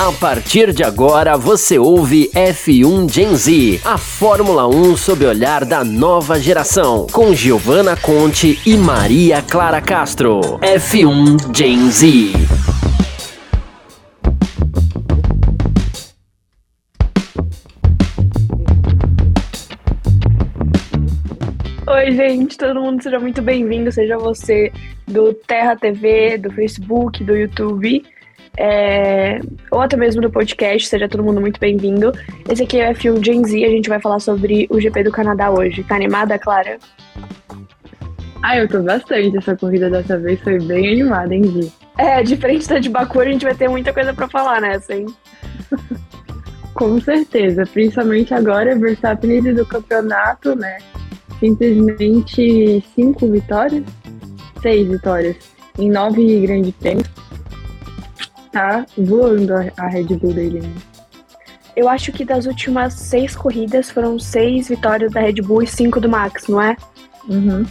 A partir de agora você ouve F1 Gen Z, a Fórmula 1 sob o olhar da nova geração, com Giovanna Conte e Maria Clara Castro. F1 Gen Z. Oi, gente, todo mundo seja muito bem-vindo, seja você do Terra TV, do Facebook, do YouTube é, ou até mesmo do podcast, seja todo mundo muito bem-vindo. Esse aqui é o F1 Gen Z, a gente vai falar sobre o GP do Canadá hoje. Tá animada, Clara? Ah, eu tô bastante. Essa corrida dessa vez foi bem animada, hein? É, diferente da de Baku, a gente vai ter muita coisa pra falar nessa, hein? Com certeza, principalmente agora, Verstappen líder do campeonato, né? Simplesmente cinco vitórias, seis vitórias em nove grandes prêmios tá voando a Red Bull dele. Né? Eu acho que das últimas seis corridas foram seis vitórias da Red Bull e cinco do Max, não é? Uhum.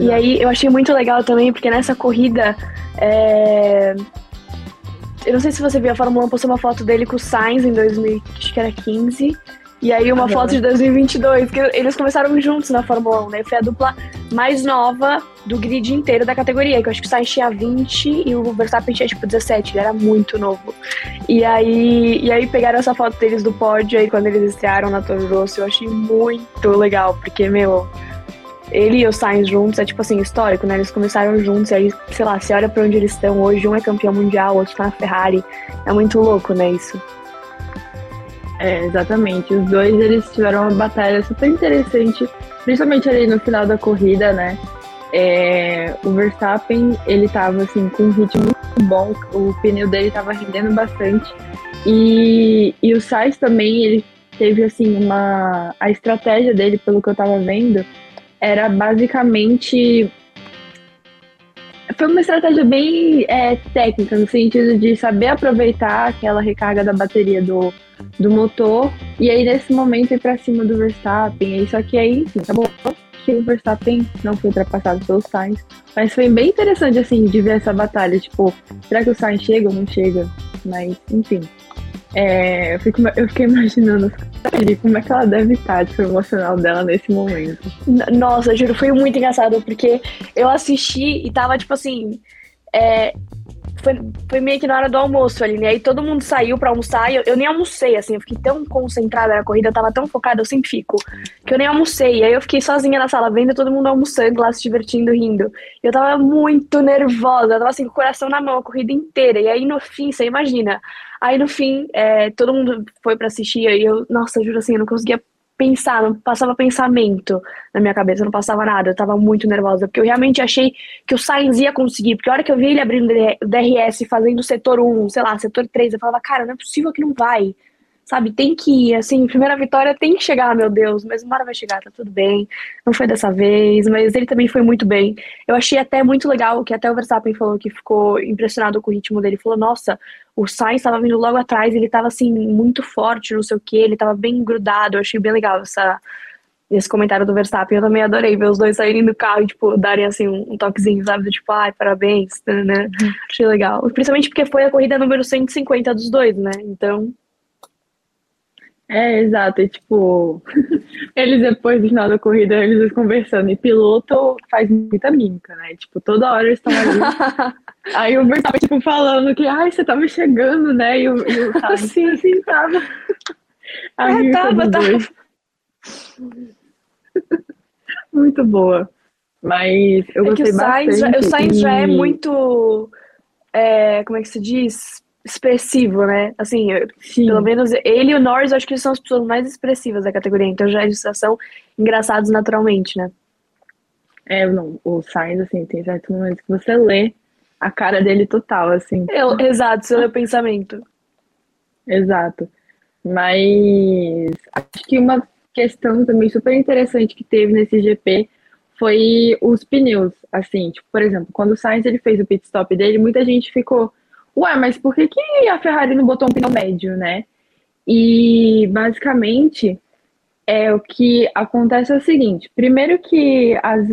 E aí eu achei muito legal também, porque nessa corrida. É... Eu não sei se você viu, a Fórmula 1 postou uma foto dele com o Sainz em 2015. E aí uma foto de 2022, que eles começaram juntos na Fórmula 1, né? Foi a dupla mais nova do grid inteiro da categoria, que eu acho que o Sainz tinha 20 e o Verstappen tinha tipo 17, ele era muito novo. E aí, e aí pegaram essa foto deles do pódio aí quando eles estrearam na Toro Rosso, eu achei muito legal, porque, meu, ele e o Sainz juntos é tipo assim, histórico, né? Eles começaram juntos, e aí, sei lá, você olha pra onde eles estão hoje, um é campeão mundial, o outro tá na Ferrari. É muito louco, né, isso? É, exatamente. Os dois eles tiveram uma batalha super interessante, principalmente ali no final da corrida, né? É, o Verstappen ele tava assim com um ritmo muito bom, o pneu dele tava rendendo bastante e, e o Sainz também ele teve assim uma a estratégia dele pelo que eu tava vendo era basicamente foi uma estratégia bem é, técnica no sentido de saber aproveitar aquela recarga da bateria do do motor. E aí, nesse momento, ir pra cima do Verstappen. Só que aí, enfim, acabou que o Verstappen não foi ultrapassado pelo Sainz. Mas foi bem interessante, assim, de ver essa batalha. Tipo, será que o Sainz chega ou não chega? Mas, enfim. É, eu, fico, eu fiquei imaginando como é que ela deve estar, tipo, emocional dela nesse momento. Nossa, juro, foi muito engraçado, porque eu assisti e tava, tipo assim. É, foi, foi meio que na hora do almoço ali, né? Aí todo mundo saiu pra almoçar e eu, eu, nem almocei, assim, eu fiquei tão concentrada na corrida, eu tava tão focada, eu sempre fico, que eu nem almocei. Aí eu fiquei sozinha na sala, vendo todo mundo almoçando lá, se divertindo, rindo. Eu tava muito nervosa, eu tava assim, com o coração na mão a corrida inteira. E aí no fim, você imagina. Aí no fim, é, todo mundo foi pra assistir e eu, nossa, juro assim, eu não conseguia pensar, não passava pensamento na minha cabeça, não passava nada, eu tava muito nervosa, porque eu realmente achei que o Sainz ia conseguir, porque a hora que eu vi ele abrindo o DRS fazendo o setor 1, sei lá, setor 3, eu falava, cara, não é possível que não vai sabe? Tem que ir, assim, primeira vitória tem que chegar, meu Deus, mas uma hora vai chegar, tá tudo bem. Não foi dessa vez, mas ele também foi muito bem. Eu achei até muito legal que até o Verstappen falou que ficou impressionado com o ritmo dele. Falou, nossa, o Sainz estava vindo logo atrás, ele estava assim, muito forte, não sei o que, ele estava bem grudado. Eu achei bem legal essa, esse comentário do Verstappen. Eu também adorei ver os dois saírem do carro e, tipo, darem, assim, um, toquezinho, sabe? Tipo, ai, parabéns, né? Uhum. Achei legal. Principalmente porque foi a corrida número 150 dos dois, né? Então, é, exato. E, tipo, eles depois do final da corrida, eles conversando. E piloto faz muita mímica, né? Tipo, toda hora eles estão ali. Aí o Verstappen, tipo, falando que, ai, você tava chegando, né? E o, e o sim, sim, tava. A é, tava, tava. Muito boa. Mas eu é gostei o Sainz, bastante. o Sainz e... já é muito. É, como é que se diz? Expressivo, né? Assim, Sim. pelo menos ele e o Norris, acho que são as pessoas mais expressivas da categoria, então já eles são engraçados naturalmente, né? É, não, o Sainz, assim, tem certos momentos que você lê a cara dele total, assim. Eu, exato, lê o pensamento. Exato. Mas acho que uma questão também super interessante que teve nesse GP foi os pneus, assim, tipo, por exemplo, quando o Sainz ele fez o pit stop dele, muita gente ficou ué, mas por que, que a Ferrari não botou um pneu médio, né? E basicamente é o que acontece é o seguinte: primeiro que às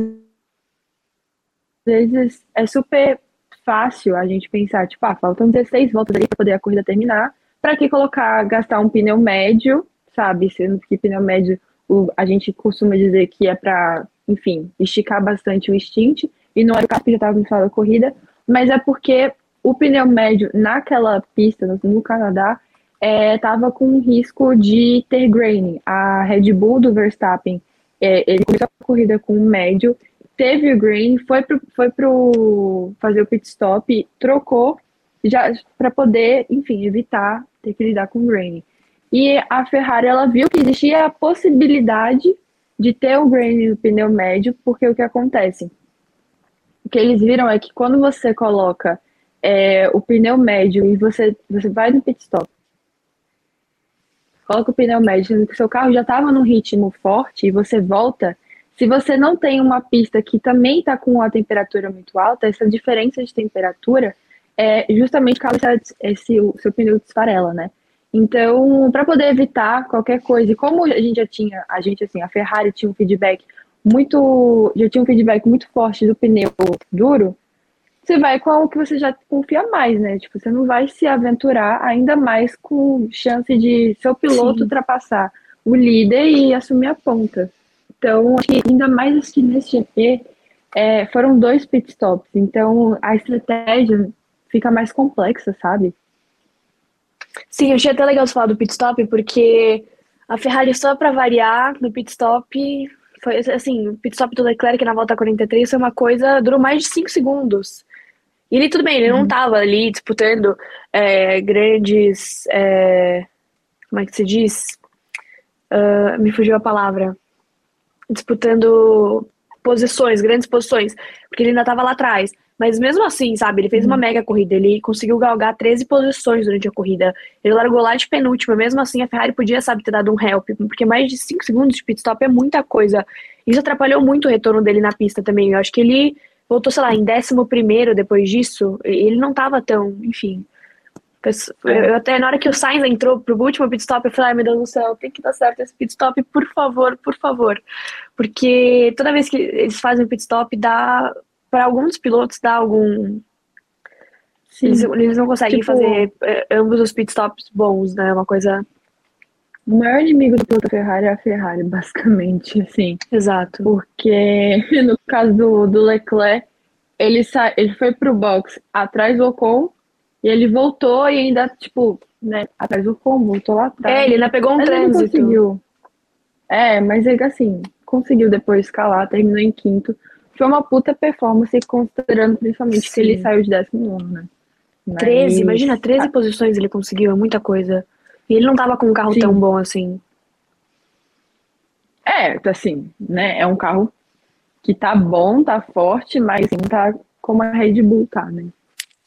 vezes é super fácil a gente pensar, tipo, ah, faltam 16 voltas ali para poder a corrida terminar, para que colocar, gastar um pneu médio, sabe? Sendo que pneu médio o, a gente costuma dizer que é para, enfim, esticar bastante o stint, e não era o caso que já estava no final da corrida, mas é porque o pneu médio naquela pista, no, Canadá, estava é, com risco de ter graining. A Red Bull do Verstappen, é, ele começou a corrida com um médio, teve o grain, foi pro, foi pro fazer o pit stop, trocou já para poder, enfim, evitar ter que lidar com grain. E a Ferrari ela viu que existia a possibilidade de ter o grain no pneu médio, porque o que acontece? O que eles viram é que quando você coloca é, o pneu médio e você, você vai no pit stop, coloca o pneu médio, que seu carro já estava num ritmo forte e você volta, se você não tem uma pista que também está com a temperatura muito alta, essa diferença de temperatura é justamente causa esse, o seu pneu desfarela, né? Então, para poder evitar qualquer coisa, e como a gente já tinha, a gente assim, a Ferrari tinha um feedback muito, já tinha um feedback muito forte do pneu duro, você vai com o que você já confia mais, né? Tipo, você não vai se aventurar ainda mais com chance de seu piloto Sim. ultrapassar o líder e assumir a ponta. Então, acho que ainda mais assim nesse GP, é, foram dois pitstops. Então, a estratégia fica mais complexa, sabe? Sim, eu achei até legal você falar do pitstop, porque a Ferrari, só para variar, no pitstop, foi assim, o pitstop do Leclerc na volta 43 foi uma coisa, durou mais de 5 segundos. E ele, tudo bem, ele uhum. não estava ali disputando é, grandes. É, como é que se diz? Uh, me fugiu a palavra. Disputando posições, grandes posições, porque ele ainda estava lá atrás. Mas mesmo assim, sabe, ele fez uhum. uma mega corrida, ele conseguiu galgar 13 posições durante a corrida. Ele largou lá de penúltima, mesmo assim a Ferrari podia, sabe, ter dado um help, porque mais de 5 segundos de pit stop é muita coisa. Isso atrapalhou muito o retorno dele na pista também. Eu acho que ele voltou, sei lá, em décimo primeiro depois disso, ele não tava tão, enfim. Eu, até na hora que o Sainz entrou pro último pit stop, eu falei, ai meu Deus do céu, tem que dar certo esse pit stop, por favor, por favor. Porque toda vez que eles fazem pit stop, dá. Para alguns pilotos dá algum. Eles, eles, não conseguem tipo, fazer eh, ambos os pit stops bons, né? É uma coisa o maior inimigo do piloto Ferrari é a Ferrari, basicamente, assim. Exato. Porque no caso do, do Leclerc, ele, sa ele foi pro box atrás do Ocon e ele voltou e ainda, tipo, né, atrás do Ocon, voltou lá atrás. É, ele ainda pegou um mas trânsito. Ele conseguiu. É, mas ele, assim, conseguiu depois escalar, terminou em quinto. Foi uma puta performance, considerando principalmente Sim. que ele saiu de décimo nono, né? Mas... 13, imagina, 13 posições ele conseguiu, é muita coisa. E ele não tava com um carro Sim. tão bom assim. É, assim, né? É um carro que tá bom, tá forte, mas não tá como a Red Bull tá, né?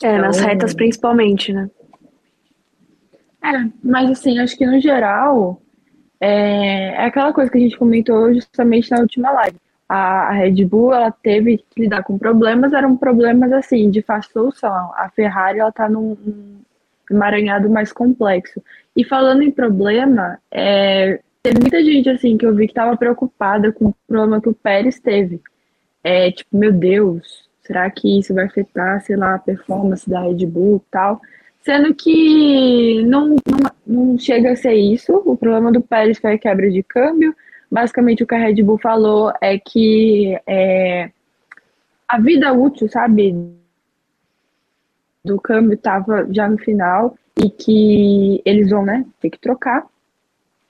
É, então, nas retas principalmente, né? É, mas assim, acho que no geral é, é aquela coisa que a gente comentou justamente na última live. A, a Red Bull, ela teve que lidar com problemas, eram problemas assim, de fácil solução. A Ferrari, ela tá num emaranhado mais complexo. E falando em problema, é, teve muita gente assim que eu vi que estava preocupada com o problema que o Pérez teve. É, tipo, meu Deus, será que isso vai afetar, sei lá, a performance da Red Bull e tal? Sendo que não, não, não chega a ser isso. O problema do Pérez foi a quebra de câmbio. Basicamente, o que a Red Bull falou é que é, a vida útil, sabe, do câmbio estava já no final e que eles vão, né, ter que trocar,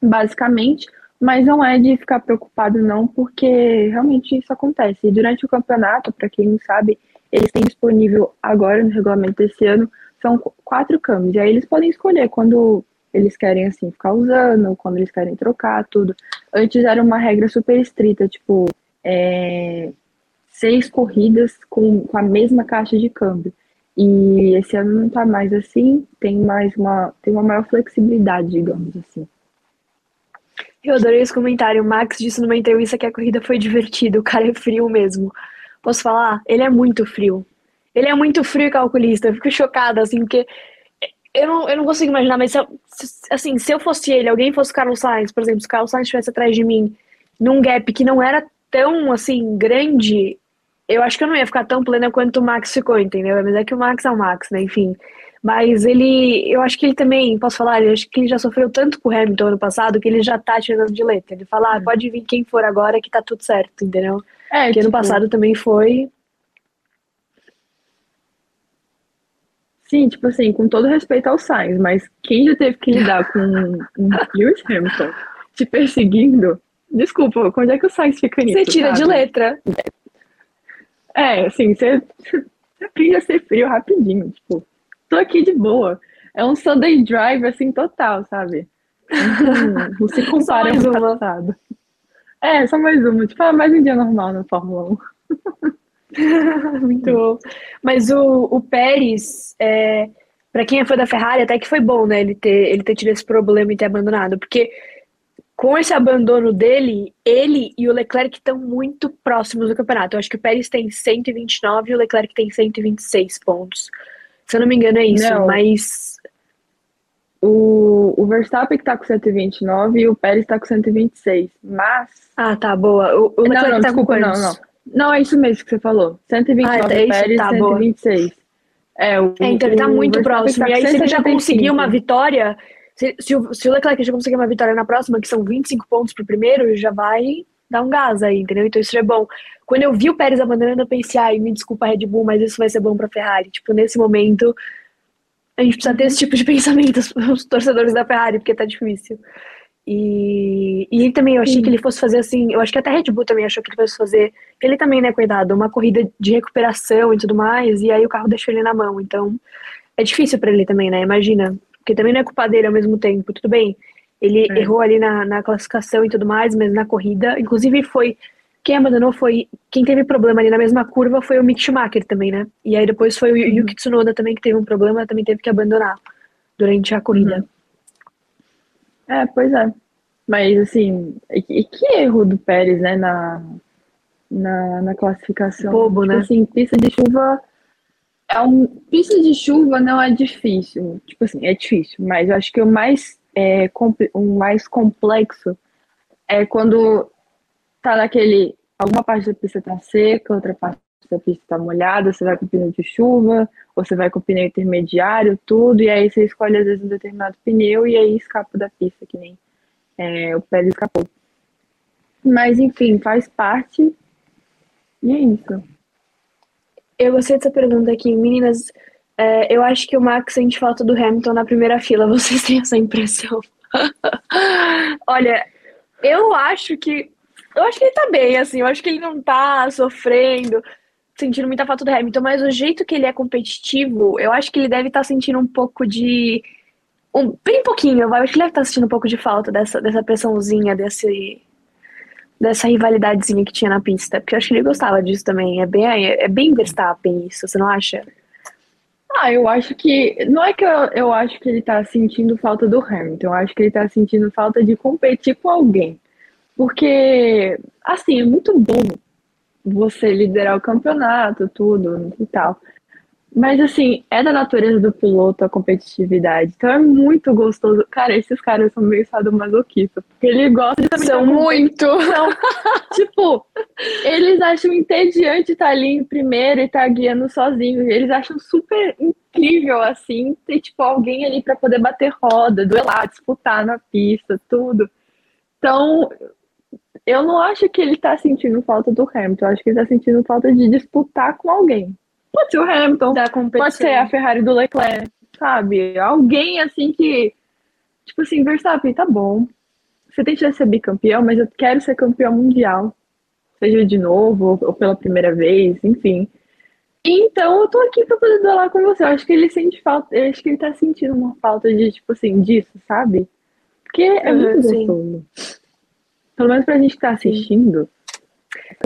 basicamente, mas não é de ficar preocupado não, porque realmente isso acontece. E durante o campeonato, para quem não sabe, eles têm disponível agora no regulamento desse ano, são quatro câmbios, e aí eles podem escolher quando eles querem, assim, ficar usando, quando eles querem trocar, tudo. Antes era uma regra super estrita, tipo, é, seis corridas com, com a mesma caixa de câmbio. E esse ano não tá mais assim, tem mais uma, tem uma maior flexibilidade, digamos assim. Eu adorei esse comentário. O Max disse numa entrevista que a corrida foi divertida, o cara é frio mesmo. Posso falar? Ele é muito frio. Ele é muito frio e calculista. Eu fico chocada, assim, porque eu não, eu não consigo imaginar, mas se eu, assim, se eu fosse ele, alguém fosse o Carlos Sainz, por exemplo, se o Carlos Sainz estivesse atrás de mim num gap que não era tão, assim, grande, eu acho que eu não ia ficar tão plena quanto o Max ficou, entendeu? Mas é que o Max é o Max, né? Enfim. Mas ele, eu acho que ele também, posso falar, eu acho que ele já sofreu tanto com o Hamilton ano passado que ele já tá tirando de letra. Ele fala, ah, pode vir quem for agora que tá tudo certo, entendeu? É, Porque tipo... ano passado também foi. Sim, tipo assim, com todo respeito ao Sainz, mas quem já teve que lidar com um Lewis Hamilton te perseguindo, desculpa, onde é que o Sainz fica nisso? Você tira sabe? de letra. É, assim, você, você aprende a ser frio rapidinho, tipo tô aqui de boa. É um Sunday Drive, assim, total, sabe? Não, não se compara com o passado. É, só mais uma. Tipo, ah, mais um dia normal na Fórmula 1. Muito bom. Mas o, o Pérez, é, para quem é fã da Ferrari, até que foi bom, né? Ele ter, ele ter tido esse problema e ter abandonado. Porque com esse abandono dele, ele e o Leclerc estão muito próximos do campeonato. Eu acho que o Pérez tem 129 e o Leclerc tem 126 pontos. Se eu não me engano, é isso, não. mas. O, o Verstappen que tá com 129 e o Pérez tá com 126. Mas. Ah, tá, boa. O, o não, não, tá desculpa, não, não. Não, é isso mesmo que você falou. 129 ah, é isso, Pérez, tá, 126. É, o, é, então ele tá muito próximo. Tá e aí, se ele já conseguir uma vitória, se, se, o, se o Leclerc já conseguir uma vitória na próxima, que são 25 pontos pro primeiro, já vai dar um gás aí, entendeu? Então isso é bom. Quando eu vi o Pérez abandonando, eu pensei, ai, me desculpa, Red Bull, mas isso vai ser bom pra Ferrari. Tipo, nesse momento, a gente precisa ter esse tipo de pensamento, os torcedores da Ferrari, porque tá difícil. E, e também eu achei Sim. que ele fosse fazer assim, eu acho que até a Red Bull também achou que ele fosse fazer, ele também, né, cuidado, uma corrida de recuperação e tudo mais, e aí o carro deixou ele na mão. Então, é difícil para ele também, né? Imagina. Porque também não é culpa dele ao mesmo tempo. Tudo bem, ele é. errou ali na, na classificação e tudo mais, mas na corrida, inclusive foi. Quem abandonou foi. Quem teve problema ali na mesma curva foi o Mick Schumacher também, né? E aí depois foi o uhum. Yuki Tsunoda também, que teve um problema, também teve que abandonar durante a corrida. Uhum. É, pois é. Mas assim, e que erro do Pérez, né, na, na, na classificação. Bobo, tipo né? assim, pista de chuva. É um, pista de chuva não é difícil. Tipo assim, é difícil, mas eu acho que o mais é, um mais complexo é quando tá naquele. Alguma parte da pista tá seca, outra parte da pista tá molhada, você vai com pneu de chuva, ou você vai com pneu intermediário, tudo, e aí você escolhe às vezes um determinado pneu e aí escapa da pista, que nem é, o pé escapou. Mas enfim, faz parte. E é isso. Eu gostei dessa pergunta aqui, meninas. É, eu acho que o Max sente falta do Hamilton na primeira fila. Vocês têm essa impressão? Olha, eu acho que. Eu acho que ele tá bem, assim. Eu acho que ele não tá sofrendo, sentindo muita falta do Hamilton, mas o jeito que ele é competitivo, eu acho que ele deve estar tá sentindo um pouco de. Um, bem pouquinho, eu acho que ele deve estar tá sentindo um pouco de falta dessa, dessa pressãozinha, desse, dessa rivalidadezinha que tinha na pista. Porque eu acho que ele gostava disso também. É bem, é bem Verstappen isso, você não acha? Ah, eu acho que. Não é que eu, eu acho que ele tá sentindo falta do Hamilton, eu acho que ele tá sentindo falta de competir com alguém. Porque, assim, é muito bom você liderar o campeonato, tudo e tal. Mas assim, é da natureza do piloto a competitividade. Então é muito gostoso. Cara, esses caras são meio sadomasoquistas. Porque eles gostam de São muito! Tipo, eles acham entediante estar ali em primeiro e estar tá guiando sozinho. Eles acham super incrível, assim, ter, tipo, alguém ali para poder bater roda, duelar, disputar na pista, tudo. Então, eu não acho que ele tá sentindo falta do Hamilton. Eu acho que ele tá sentindo falta de disputar com alguém. Pode ser o Hamilton, pode ser a Ferrari do Leclerc, sabe? Alguém assim que, tipo assim, Verstappen, tá bom. Você tem chance de ser bicampeão, mas eu quero ser campeão mundial. Seja de novo, ou pela primeira vez, enfim. Então eu tô aqui pra poder duelar com você. Eu acho que ele sente falta, eu acho que ele tá sentindo uma falta de, tipo assim, disso, sabe? Porque é uhum, muito gostoso. Pelo menos pra gente que tá assistindo.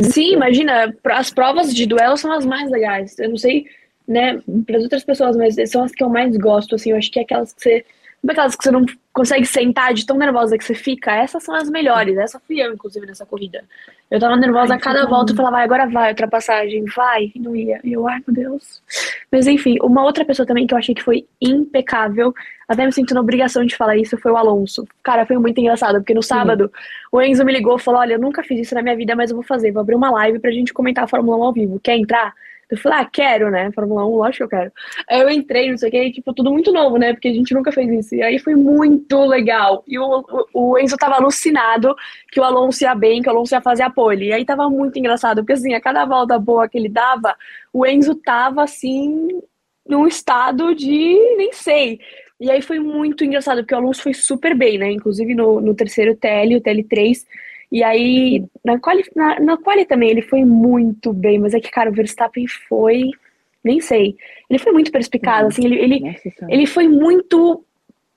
Sim, imagina, as provas de duelo são as mais legais. Eu não sei, né, para as outras pessoas, mas são as que eu mais gosto, assim, eu acho que é aquelas que você aquelas que você não consegue sentar de tão nervosa que você fica, essas são as melhores. Essa fui eu, inclusive, nessa corrida. Eu tava nervosa ai, a cada volta, eu falava, vai, agora vai, ultrapassagem, vai, e não ia. E eu, ai, meu Deus. Mas enfim, uma outra pessoa também que eu achei que foi impecável, até me sinto na obrigação de falar isso, foi o Alonso. Cara, foi muito engraçado, porque no sábado Sim. o Enzo me ligou e falou: olha, eu nunca fiz isso na minha vida, mas eu vou fazer, vou abrir uma live pra gente comentar a Fórmula 1 ao vivo. Quer entrar? Eu falei, ah, quero, né? Fórmula 1, lógico que eu quero. Aí eu entrei, não sei o que, tipo, tudo muito novo, né? Porque a gente nunca fez isso. E aí foi muito legal. E o, o, o Enzo tava alucinado que o Alonso ia bem, que o Alonso ia fazer a pole. E aí tava muito engraçado, porque assim, a cada volta boa que ele dava, o Enzo tava assim, num estado de nem sei. E aí foi muito engraçado, porque o Alonso foi super bem, né? Inclusive no, no terceiro TL, o TL3. E aí, na quali, na, na quali também, ele foi muito bem, mas é que, cara, o Verstappen foi. Nem sei. Ele foi muito perspicaz, assim, ele, ele, ele foi muito.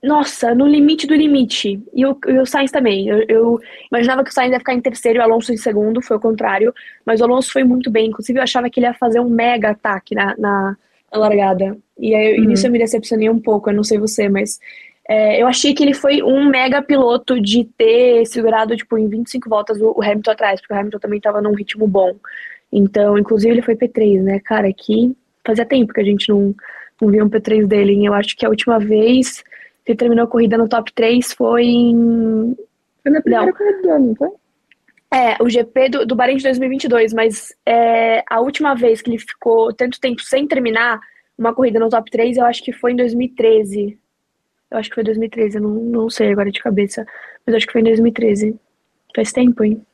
Nossa, no limite do limite. E o, e o Sainz também. Eu, eu, imaginava que o Sainz ia ficar em terceiro e o Alonso em segundo, foi o contrário. Mas o Alonso foi muito bem. Inclusive, eu achava que ele ia fazer um mega ataque na, na, na largada. E aí, uhum. nisso eu me decepcionei um pouco, eu não sei você, mas é, eu achei que ele foi um mega piloto de ter segurado, tipo, em 25 voltas o, o Hamilton atrás, porque o Hamilton também tava num ritmo bom. Então, inclusive, ele foi P3, né, cara, que fazia tempo que a gente não, não via um P3 dele. E eu acho que a última vez que ele terminou a corrida no top 3 foi em... Foi na primeira não. corrida do ano, não foi? É, o GP do, do Bahrein de 2022, mas é, a última vez que ele ficou tanto tempo sem terminar uma corrida no top 3, eu acho que foi em 2013. Eu acho que foi 2013, eu não, não sei agora de cabeça, mas acho que foi em 2013. Faz tempo, hein?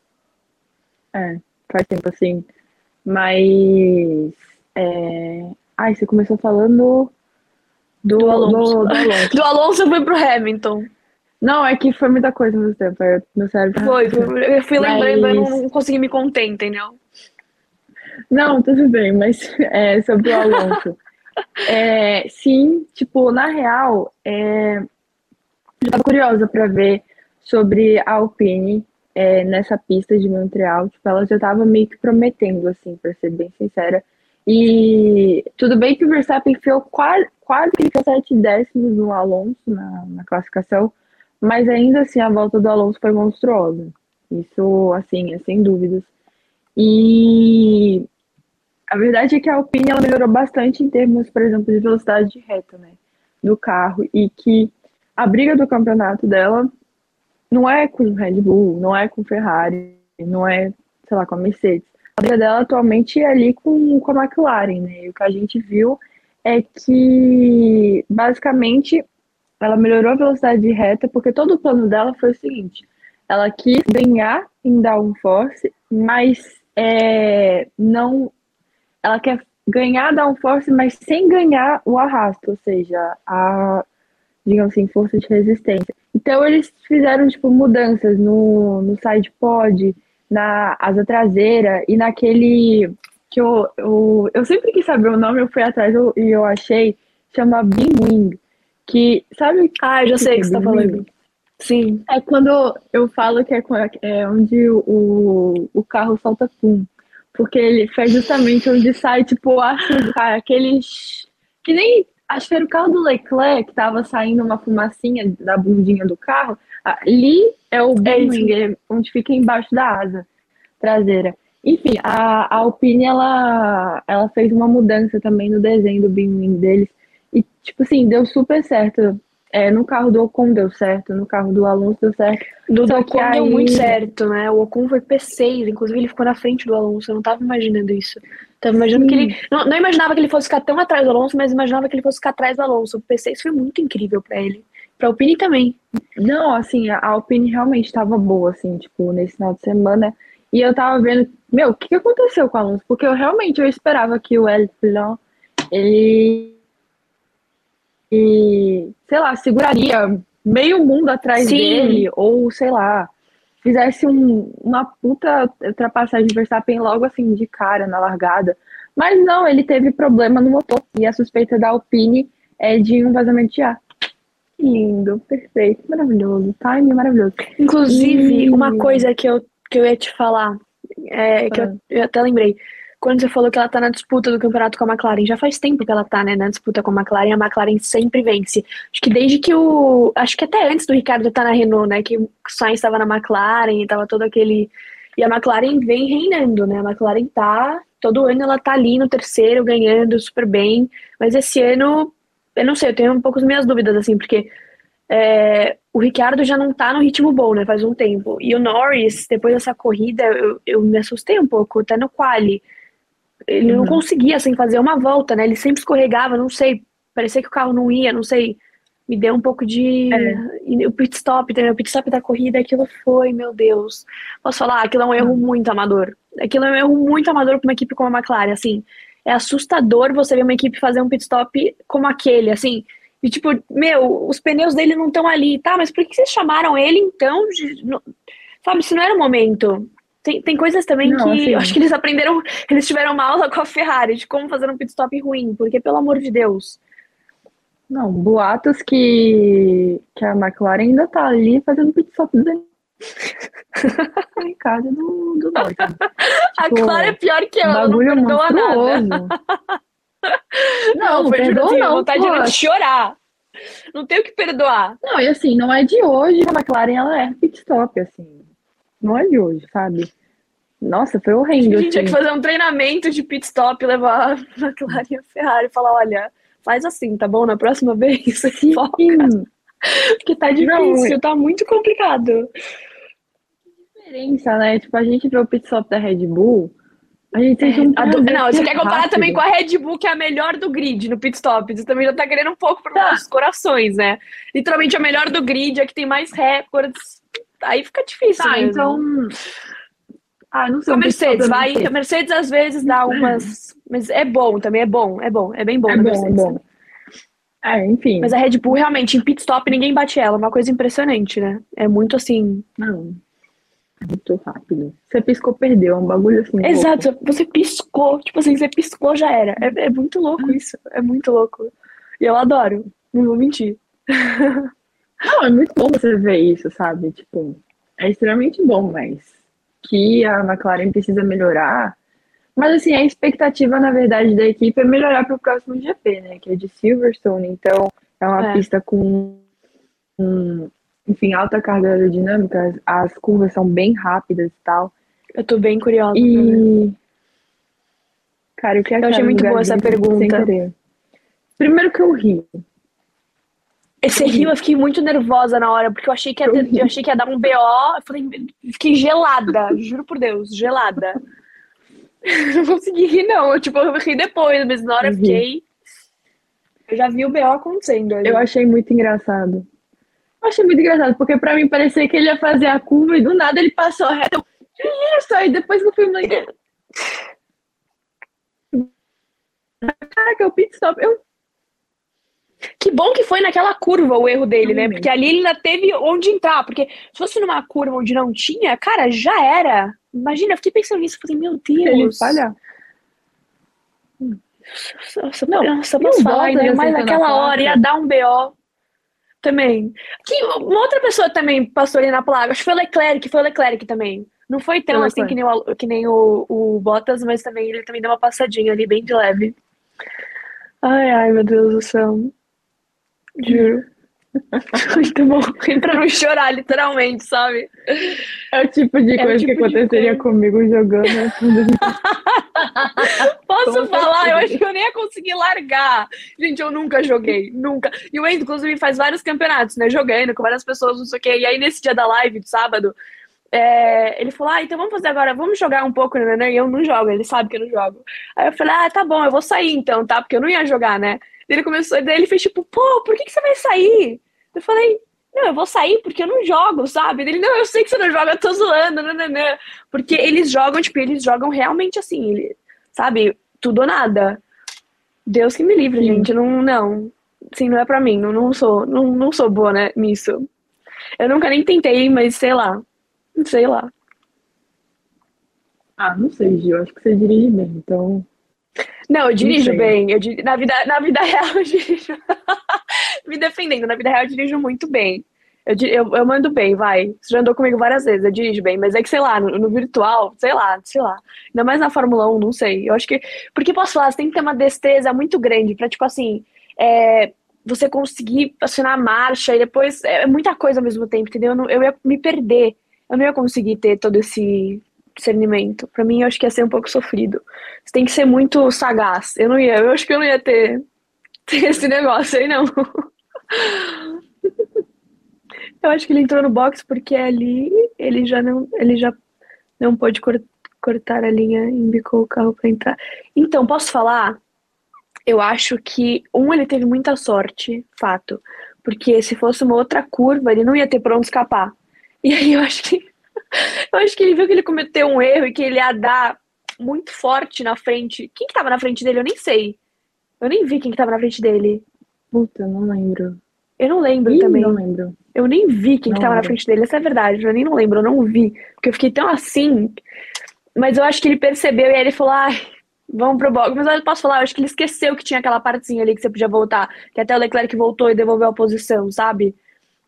É, faz tempo assim. Mas. É... Ai, você começou falando do, do Alonso. Do, do Alonso. do Alonso foi pro Hamilton. Não, é que foi muita coisa no tempo. Meu cérebro. Foi, foi eu fui mas... lembrando, eu não consegui me conter, entendeu? Não, tudo bem, mas é, sobre o Alonso. é, sim, tipo, na real, é, eu tava curiosa para ver sobre a Alpine é, nessa pista de Montreal. Tipo, ela já tava meio que prometendo, assim, pra ser bem sincera. E tudo bem que o Verstappen enfiou quase, quase 37 décimos no Alonso na, na classificação, mas ainda assim, a volta do Alonso foi monstruosa. Isso, assim, é sem dúvidas. E a verdade é que a Alpine ela melhorou bastante em termos, por exemplo, de velocidade de reta, né? Do carro. E que a briga do campeonato dela não é com o Red Bull, não é com Ferrari, não é, sei lá, com a Mercedes. A briga dela atualmente é ali com, com a McLaren, né? E o que a gente viu é que, basicamente, ela melhorou a velocidade de reta, porque todo o plano dela foi o seguinte: ela quis ganhar em downforce, mas é, não. Ela quer ganhar downforce, mas sem ganhar o arrasto, ou seja, a, digamos assim, força de resistência. Então eles fizeram tipo mudanças no, no side pod, na asa traseira e naquele que eu, eu, eu sempre quis saber o nome, eu fui atrás eu, e eu achei, chama Beam Wing. Que, sabe? Ah, eu já sei o que você tá falando. Sim. É quando eu falo que é, é onde o, o carro solta pum. Porque ele faz justamente onde sai, tipo, aqueles. Que nem. Acho que era o carro do Leclerc que tava saindo uma fumacinha da bundinha do carro. Ali é o booming, é onde fica embaixo da asa traseira. Enfim, a, a Alpine ela, ela fez uma mudança também no desenho do beam deles e, tipo assim, deu super certo. É, no carro do Ocon deu certo, no carro do Alonso deu certo. Do, do Ocon aí... deu muito certo, né? O Ocon foi P6, inclusive ele ficou na frente do Alonso. Eu não tava imaginando isso. Tava imaginando Sim. que ele. Não, não, imaginava que ele fosse ficar tão atrás do Alonso, mas imaginava que ele fosse ficar atrás do Alonso. O P6 foi muito incrível para ele. Pra Alpine também. Não, assim, a Alpine realmente tava boa, assim, tipo, nesse final de semana. E eu tava vendo, meu, o que, aconteceu com o Alonso? Porque eu realmente eu esperava que o El Pilon, ele e, sei lá, seguraria meio mundo atrás Sim. dele, ou sei lá, fizesse um, uma puta ultrapassagem de Verstappen logo assim de cara na largada. Mas não, ele teve problema no motor e a suspeita da Alpine é de um vazamento de ar. Lindo, perfeito, maravilhoso, time maravilhoso. Inclusive, e... uma coisa que eu, que eu ia te falar, é, que ah. eu, eu até lembrei quando você falou que ela tá na disputa do campeonato com a McLaren, já faz tempo que ela tá, né, na disputa com a McLaren, a McLaren sempre vence. Acho que desde que o. Acho que até antes do Ricardo estar tá na Renault, né? Que o Sainz estava na McLaren e tava todo aquele. E a McLaren vem reinando, né? A McLaren tá. Todo ano ela tá ali no terceiro, ganhando super bem. Mas esse ano, eu não sei, eu tenho um pouco as minhas dúvidas, assim, porque. É, o Ricardo já não tá no ritmo bom, né? Faz um tempo. E o Norris, depois dessa corrida, eu, eu me assustei um pouco, tá no quali ele Uhum. não conseguia, assim, fazer uma volta, né? Ele sempre escorregava, não sei, parecia que o carro não ia, não sei. Me deu um pouco de. É. E o pit stop, entendeu? O pit stop da corrida, aquilo foi, meu Deus. Posso falar? Aquilo é um erro muito amador. Aquilo é um erro muito amador para uma equipe como a McLaren, assim. É assustador você ver uma equipe fazer um pit stop como aquele, assim. E tipo, meu, os pneus dele não estão ali, tá? Mas por que vocês chamaram ele então? de- no- Sabe, se não era o momento. Tem, tem coisas também Não, que assim- eu acho que eles aprenderam, eles tiveram uma aula com a Ferrari de como fazer um pit stop ruim, porque pelo amor de Deus. Não, boatos que, que a McLaren ainda tá ali fazendo pit stop do em casa do, do Norte. a Tipo, Clara é pior que ela, não perdoa nada. Não, não perdoa assim, não, vontade pô. de chorar. Não tenho o que perdoar. Não, e assim, não é de hoje a McLaren ela é pit stop, assim. Não é de hoje, sabe? Nossa, foi A horrendo, gente tinha que assim. fazer um treinamento de pit stop, levar a McLaren e a Ferrari e falar, olha, faz assim, tá bom? Na próxima vez, Sim. foca. Porque tá difícil, tá muito complicado. diferença, né? Tipo, a gente vê o pit stop da Red Bull, a gente um A do- prazer Não, você quer comparar rápido. também com a Red Bull, que é a melhor do grid no pit stop. Você também já tá querendo um pouco para Tá. nossos corações, né? Literalmente a melhor do grid, a que tem mais recordes. Aí fica difícil. Tá, mesmo. então. Ah, não sei. A Mercedes, da vai. A Mercedes às vezes dá umas. Mas é bom também, é bom, é bom, é bem bom É na bom, é Mercedes. bom. É, enfim. Mas a Red Bull, realmente, em pit stop ninguém bate ela. Uma coisa impressionante, né? É muito assim. Não. É Muito rápido. Você piscou, perdeu. É um bagulho assim. louco. Exato, você piscou. Tipo assim, você piscou, já era. É, é muito louco isso. É muito louco. E eu adoro. Não vou mentir. Não, é muito bom você ver isso, sabe? Tipo, é extremamente bom, mas que a McLaren precisa melhorar. Mas assim, a expectativa, na verdade, da equipe é melhorar para o próximo GP, né? Que é de Silverstone. Então, é uma É. pista com, enfim, alta carga aerodinâmica. As curvas são bem rápidas e tal. Eu tô bem curiosa. E. Cara, o que Eu achei muito boa essa pergunta. Primeiro que eu ri. Esse rio eu fiquei muito nervosa na hora, porque eu achei que ia, ter- eu achei que ia dar um BO. Eu falei, fiquei gelada, juro por Deus, gelada. Não consegui rir, não. Eu, tipo, eu ri depois, mas na hora eu ri. fiquei. Eu já vi o BO acontecendo ali. Eu achei muito engraçado. Eu achei muito engraçado, porque pra mim parecia que ele ia fazer a curva e do nada ele passou reto. Eu, Que isso? Aí depois fui falei, Caraca, o pit stop. Eu, Que bom que foi naquela curva o erro dele, né? Realmente. Porque ali ele ainda teve onde entrar. Porque se fosse numa curva onde não tinha, cara, já era. Imagina, eu fiquei pensando nisso. Falei, meu ele Deus. falha. Nossa, Não, nossa, posso falar ainda, naquela hora ia dar um BO também. Que uma outra pessoa também passou ali na placa, acho que foi o Leclerc, foi o Leclerc também. Não foi tão Foi assim que nem, o, que nem o, o Bottas, mas também ele também deu uma passadinha ali, bem de leve. Ai, ai, meu Deus do céu. Juro. Muito bom. Pra não chorar, literalmente, sabe? É o tipo de É coisa que tipo de aconteceria comigo jogando. né? Posso falar? Eu acho que eu nem ia conseguir largar. Gente, eu nunca joguei, nunca. E o Enzo, inclusive, faz vários campeonatos, né? Jogando com várias pessoas, não sei o quê. E aí, nesse dia da live de sábado, é, ele falou: Ah, então vamos fazer agora, vamos jogar um pouco, né? E eu não jogo, ele sabe que eu não jogo. Aí eu falei: Ah, tá bom, eu vou sair então, tá? Porque eu não ia jogar, né? Ele começou, daí ele fez tipo: Pô, por que, que você vai sair? Eu falei: Não, eu vou sair porque eu não jogo, sabe? Ele: Não, eu sei que você não joga, eu tô zoando, nananã. Porque eles jogam, tipo, eles jogam realmente assim, ele, sabe? Tudo ou nada. Deus que me livre, Sim. gente. Não, não. Sim, não é pra mim. Não, não sou, não, não sou boa, né, nisso. Eu nunca nem tentei, mas sei lá. Sei lá. Ah, não sei, Gil. Acho que você dirige bem, então. Não, eu dirijo bem. Eu, di- na, vida, na vida real, eu dirijo. Me defendendo, na vida real, eu dirijo muito bem. Eu, eu, eu mando bem, vai. Você já andou comigo várias vezes, eu dirijo bem. Mas é que, sei lá, no, no virtual, sei lá, sei lá. Ainda mais na Fórmula 1, não sei. Eu acho que. Porque posso falar, você tem que ter uma destreza muito grande pra, tipo assim. é, você conseguir acionar a marcha e depois. É muita coisa ao mesmo tempo, entendeu? Eu, não- eu ia me perder. Eu não ia conseguir ter todo esse discernimento. Pra mim, eu acho que ia ser um pouco sofrido. Você tem que ser muito sagaz. Eu não ia, eu acho que eu não ia ter, ter esse negócio aí, não. Eu acho que ele entrou no box porque ali ele já não, ele já não pôde cor- Cortar a linha, embicou o carro pra entrar. Então, posso falar? Eu acho que, um, ele teve muita sorte, fato. Porque se fosse uma outra curva, ele não ia ter pra onde escapar. E aí eu acho que. Eu acho que ele viu que ele cometeu um erro e que ele ia dar muito forte na frente. Quem que tava na frente dele? Eu nem sei. Eu nem vi quem que tava na frente dele. Puta, não lembro. Eu não lembro Ih, também. Não lembro. Eu nem vi quem que Não tava na lembro. frente dele, essa é a verdade. Eu nem não lembro, eu não vi. Porque eu fiquei tão assim. Mas eu acho que ele percebeu e aí ele falou, ai, vamos pro box. Mas eu posso falar, eu acho que ele esqueceu que tinha aquela partezinha ali que você podia voltar. Que até o Leclerc voltou e devolveu a posição, sabe?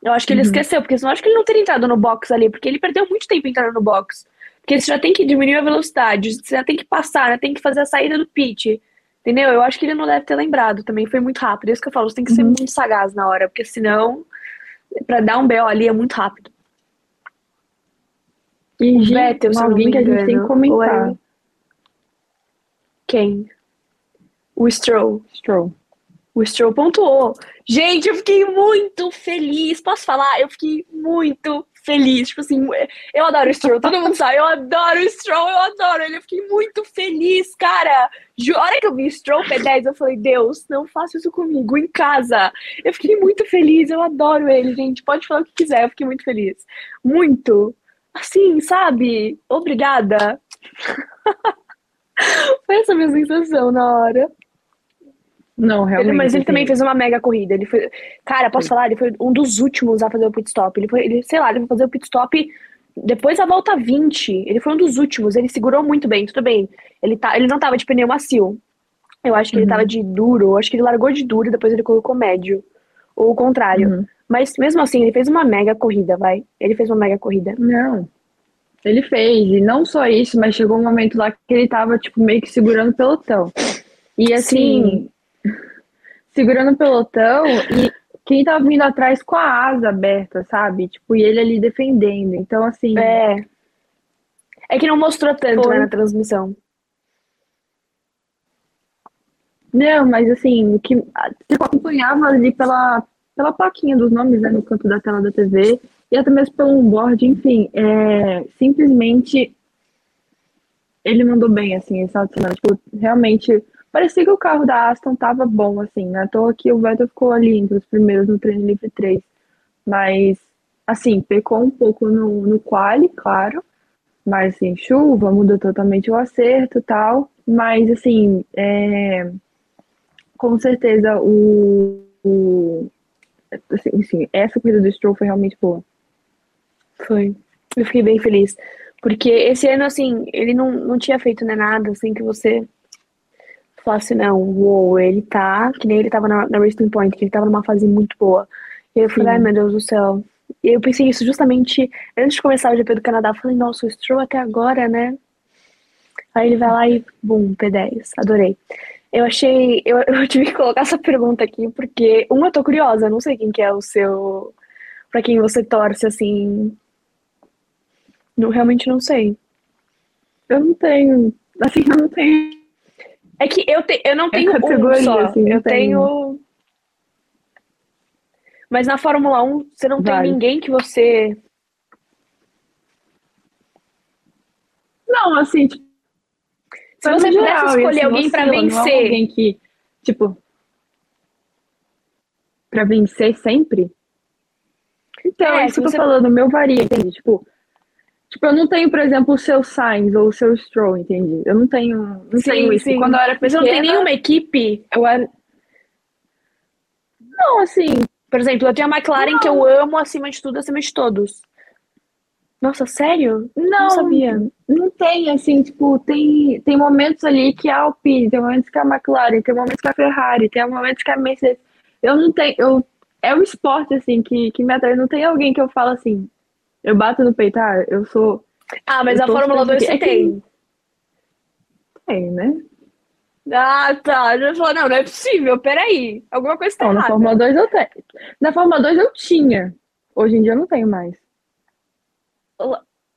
Eu acho que ele Uhum. esqueceu, porque senão eu acho que ele não teria entrado no box ali, porque ele perdeu muito tempo entrando no box. Porque você já tem que diminuir a velocidade, você já tem que passar, né? tem que fazer a saída do pit. Entendeu? Eu acho que ele não deve ter lembrado também, foi muito rápido. É isso que eu falo, você tem que ser Uhum. muito sagaz na hora, porque senão, pra dar um BO ali é muito rápido. E O Vettel, alguém que a gente tem que comentar. é- Quem? O Stroll. Stroll. O Stroll pontuou. Gente, eu fiquei muito feliz. Posso falar? Eu fiquei muito feliz. Tipo assim, eu adoro o Stroll. Todo mundo sabe, eu adoro o Stroll, eu adoro ele. Eu fiquei muito feliz, cara. A hora que eu vi Stroll P10, eu falei, Deus, não faça isso comigo em casa. Eu fiquei muito feliz, eu adoro ele, gente. Pode falar o que quiser, eu fiquei muito feliz. Muito. Assim, sabe? Obrigada. Foi essa minha sensação na hora. Não, Ele- realmente. mas ele assim, também fez uma mega corrida. Ele foi, cara, posso Sim. falar, ele foi um dos últimos a fazer o pit stop. Ele foi, ele, sei lá, ele foi fazer o pit stop depois da volta 20. Ele foi um dos últimos. Ele segurou muito bem, tudo bem. Ele tá, ele não tava de pneu macio. Eu acho que ele Uhum. tava de duro. Eu acho que ele largou de duro e depois ele colocou médio. Ou o contrário. Uhum. Mas mesmo assim, ele fez uma mega corrida, vai. Ele fez uma mega corrida. Não. Ele fez, e não só isso, mas chegou um momento lá que ele tava, tipo, meio que segurando o pelotão. E assim, segurando o pelotão, e quem tava vindo atrás com a asa aberta, sabe? Tipo, e ele ali defendendo. Então, assim, É. É que não mostrou tanto, né, na transmissão. não, mas assim, o que tipo, acompanhava ali pela, pela plaquinha dos nomes, né, no canto da tela da TV, e até mesmo pelo onboard, enfim, é, simplesmente ele mandou bem, assim, de semana. Tipo, realmente, parecia que o carro da Aston tava bom, assim, né? Toa que o Vettel ficou ali entre os primeiros no treino livre 3. Mas, assim, pecou um pouco no, no quali, claro. Mas, assim, chuva, mudou totalmente o acerto e tal. Mas, assim, é, com certeza o, o assim, assim, essa corrida do Stroll foi realmente boa. Foi. Eu fiquei bem feliz. Porque esse ano, assim, ele não, não tinha feito né, nada, assim, que você falasse, não, uou, ele tá, que nem ele tava na, na Racing Point, que ele tava numa fase muito boa. E eu falei, Sim. ai meu Deus do céu. E eu pensei isso justamente antes de começar o GP do Canadá. Eu falei, nossa, o Stroll até agora, né? Aí ele vai lá e, bum, P10. Adorei. Eu achei, eu, eu tive que colocar essa pergunta aqui, porque, uma, eu tô curiosa, não sei quem que é o seu, pra quem você torce, assim, não, realmente não sei. Eu não tenho, assim, eu não tenho. É que eu, te, eu não É tenho um categoria, só. assim, eu tenho. Mas na Fórmula 1, você não tem Vários. ninguém que você. Não, assim, tipo, Se você pudesse geral, escolher assim, alguém não é vencer. alguém que, tipo, pra vencer sempre? Então, É, é isso que eu você- tô falando, o meu varia, entende? Tipo, tipo, eu não tenho, por exemplo, o seu Sainz ou o seu Stroll, entende? Eu não tenho, não Sim, tenho isso. sim. Quando eu era Mas você não tem pequena, nenhuma equipe. eu era... Não, assim, Por exemplo, eu tenho a McLaren que eu amo acima de tudo, acima de todos. Nossa, sério? não, sabia. não tem, assim, tipo, tem, tem momentos ali que é a Alpine, tem momentos que é a McLaren, tem momentos que é a Ferrari, tem momentos que é a Mercedes. Eu não tenho, eu, é o esporte, assim, que, que me atrai. Não tem alguém que eu falo assim, eu bato no peito, ah, eu sou, Ah, mas Eu a Fórmula 2 pensando você. É que- tem. tem, né? Ah, tá. Eu falei, não, não é possível. Peraí. Alguma coisa tá Não, na errada. Fórmula 2 eu tenho. Na Fórmula 2 eu tinha. Hoje em dia eu não tenho mais.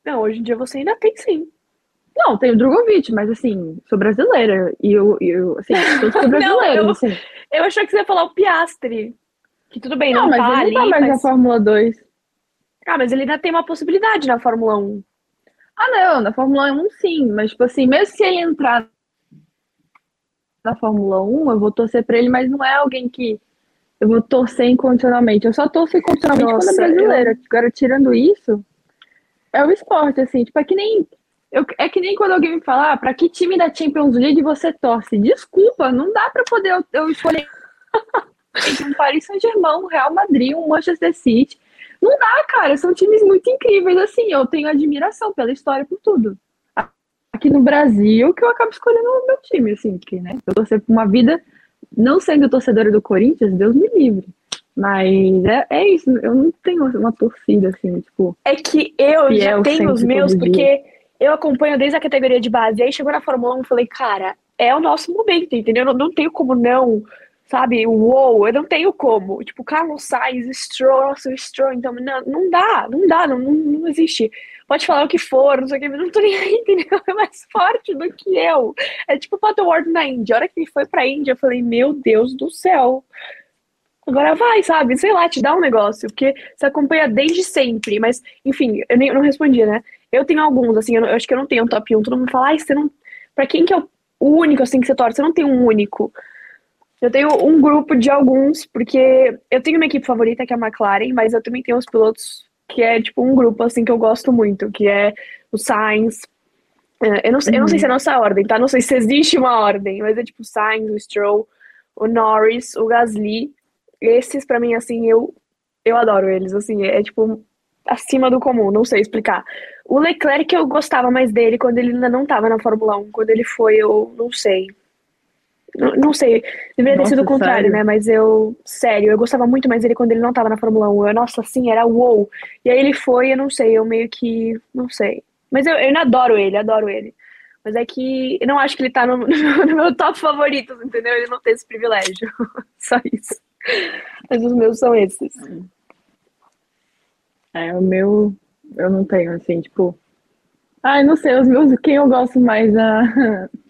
Não, hoje em dia você ainda tem sim. Não, tenho o Drogovic, mas assim, sou brasileira. E eu, eu assim, todos são Não, brasileiros, eu- assim. Eu achei que você ia falar o Piastri. Que tudo bem, não, Não, mas tá ele ali, não tá mais na mas... Fórmula 2. Ah, mas ele ainda tem uma possibilidade na Fórmula 1. Ah, não, na Fórmula 1 sim, mas tipo assim, mesmo se ele entrar na Fórmula 1, eu vou torcer pra ele, mas não é alguém que eu vou torcer incondicionalmente. Eu só torço incondicionalmente Nossa, quando é brasileira. Eu... Agora, tirando isso, é o esporte, assim, tipo, é que nem. Eu, é que nem quando alguém me fala, ah, pra que time da Champions League você torce? Desculpa, não dá pra poder eu, eu escolher um Paris Saint-Germain, um Real Madrid, um Manchester City. Não dá, cara, são times muito incríveis, assim, eu tenho admiração pela história, por tudo. Aqui no Brasil, que eu acabo escolhendo o meu time, assim, porque, né, eu torcer por uma vida, não sendo torcedora do Corinthians, Deus me livre. Mas é, é isso, eu não tenho uma torcida, assim, tipo. É que eu já tenho os meus, porque eu acompanho desde a categoria de base. Aí chegou na Fórmula 1 e falei, cara, é o nosso momento, entendeu? Eu não, não tenho como não sabe? Uou, eu não tenho como. Tipo, Carlos Sainz, Stroll, nossa, Stroll, então, não, não dá, não dá, não, não, não existe. Pode falar o que for, não sei o que, mas não tô nem aí, entendeu? É mais forte do que eu. É tipo o Pato Ward na Índia. A hora que ele foi pra Índia, eu falei, meu Deus do céu. Agora vai, sabe? Sei lá, te dá um negócio, porque você acompanha desde sempre. Mas, enfim, eu nem eu não respondi, né? Eu tenho alguns, assim, eu, eu, acho que eu não tenho um top 1. Todo mundo fala, ai, você não. Pra quem que é o único, assim, que você torce? Você não tem um único. Eu tenho um grupo de alguns, porque eu tenho uma equipe favorita, que é a McLaren, mas eu também tenho os pilotos que é tipo um grupo assim que eu gosto muito, que é o Sainz. É, eu não, eu não sei se é nossa ordem, tá? Não sei se existe uma ordem, mas é tipo o Sainz, o Stroll, o Norris, o Gasly. Esses, para mim, assim, eu, eu adoro eles, assim, é tipo acima do comum, não sei explicar. O Leclerc eu gostava mais dele quando ele ainda não tava na Fórmula 1, quando ele foi, eu não sei. Não, não sei, deveria nossa, ter sido o contrário, sério? né? Mas eu, sério, eu gostava muito mais dele quando ele não tava na Fórmula 1. Eu, nossa, assim, era uou. E aí ele foi, eu não sei, eu meio que. Não sei. Mas eu, eu ainda adoro ele, adoro ele. Mas é que eu não acho que ele tá no, no meu top favoritos, entendeu? Ele não tem esse privilégio. Só isso. Mas os meus são esses. É, o meu eu não tenho, assim, tipo. Ai, não sei, os meus, quem eu gosto mais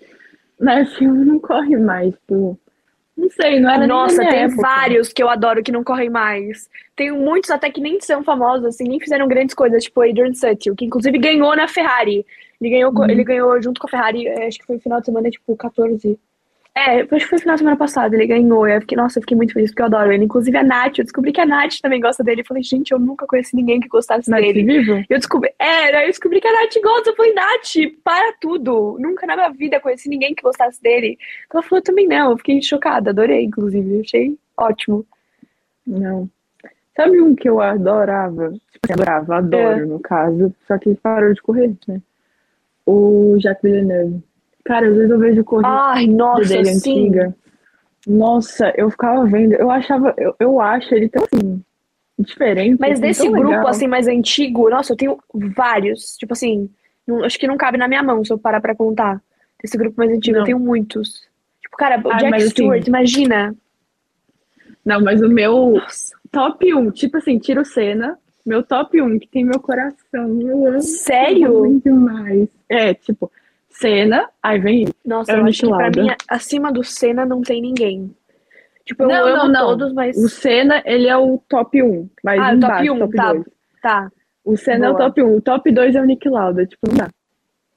a, na F1 não corre mais, tipo. Não sei, não era Nossa, tem época. vários que eu adoro que não correm mais. Tem muitos até que nem são famosos, assim, nem fizeram grandes coisas, tipo o Adrian Sutil, que inclusive ganhou na Ferrari. Ele ganhou, uhum. ele ganhou junto com a Ferrari, é, acho que foi no final de semana, tipo, 14, é, acho que foi final da semana passada, ele ganhou. Eu fiquei, nossa, eu fiquei muito feliz porque eu adoro ele. Inclusive a Nath, eu descobri que a Nath também gosta dele. Eu falei, gente, eu nunca conheci ninguém que gostasse Nath dele. Vivo? Eu descobri, é, eu descobri que a Nath gosta. Eu falei, Nath, para tudo. Nunca na minha vida conheci ninguém que gostasse dele. Ela falou também não, eu fiquei chocada, adorei, inclusive. Achei ótimo. Não. Sabe um que eu adorava? Tipo, adorava, adoro, é. no caso, só que parou de correr, né? O Jacques Villeneuve. Cara, às vezes eu vejo corrida Ai, nossa, dele sim. antiga. Nossa, eu ficava vendo, eu achava, eu, eu acho ele tão assim, diferente. Mas assim, desse grupo, legal. assim, mais antigo, nossa, eu tenho vários. Tipo assim, não, acho que não cabe na minha mão se eu parar pra contar. Desse grupo mais antigo, não. eu tenho muitos. Tipo, cara, o Ai, Jack assim, Stewart, imagina. Não, mas o meu top 1, tipo assim, tira o Senna, meu top 1, que tem meu coração. Eu amo Sério? demais. É, tipo, Senna, aí vem Nossa, eu acho que pra mim, acima do Senna não tem ninguém. Tipo, eu Não, amo não, não. todos, mas. O Senna, ele é o top 1, mas Ah, o embaixo, top 1, top tá. 2. Tá. O Senna é o Boa. top 1, o top 2 é o Nick Lauda, tipo, não dá.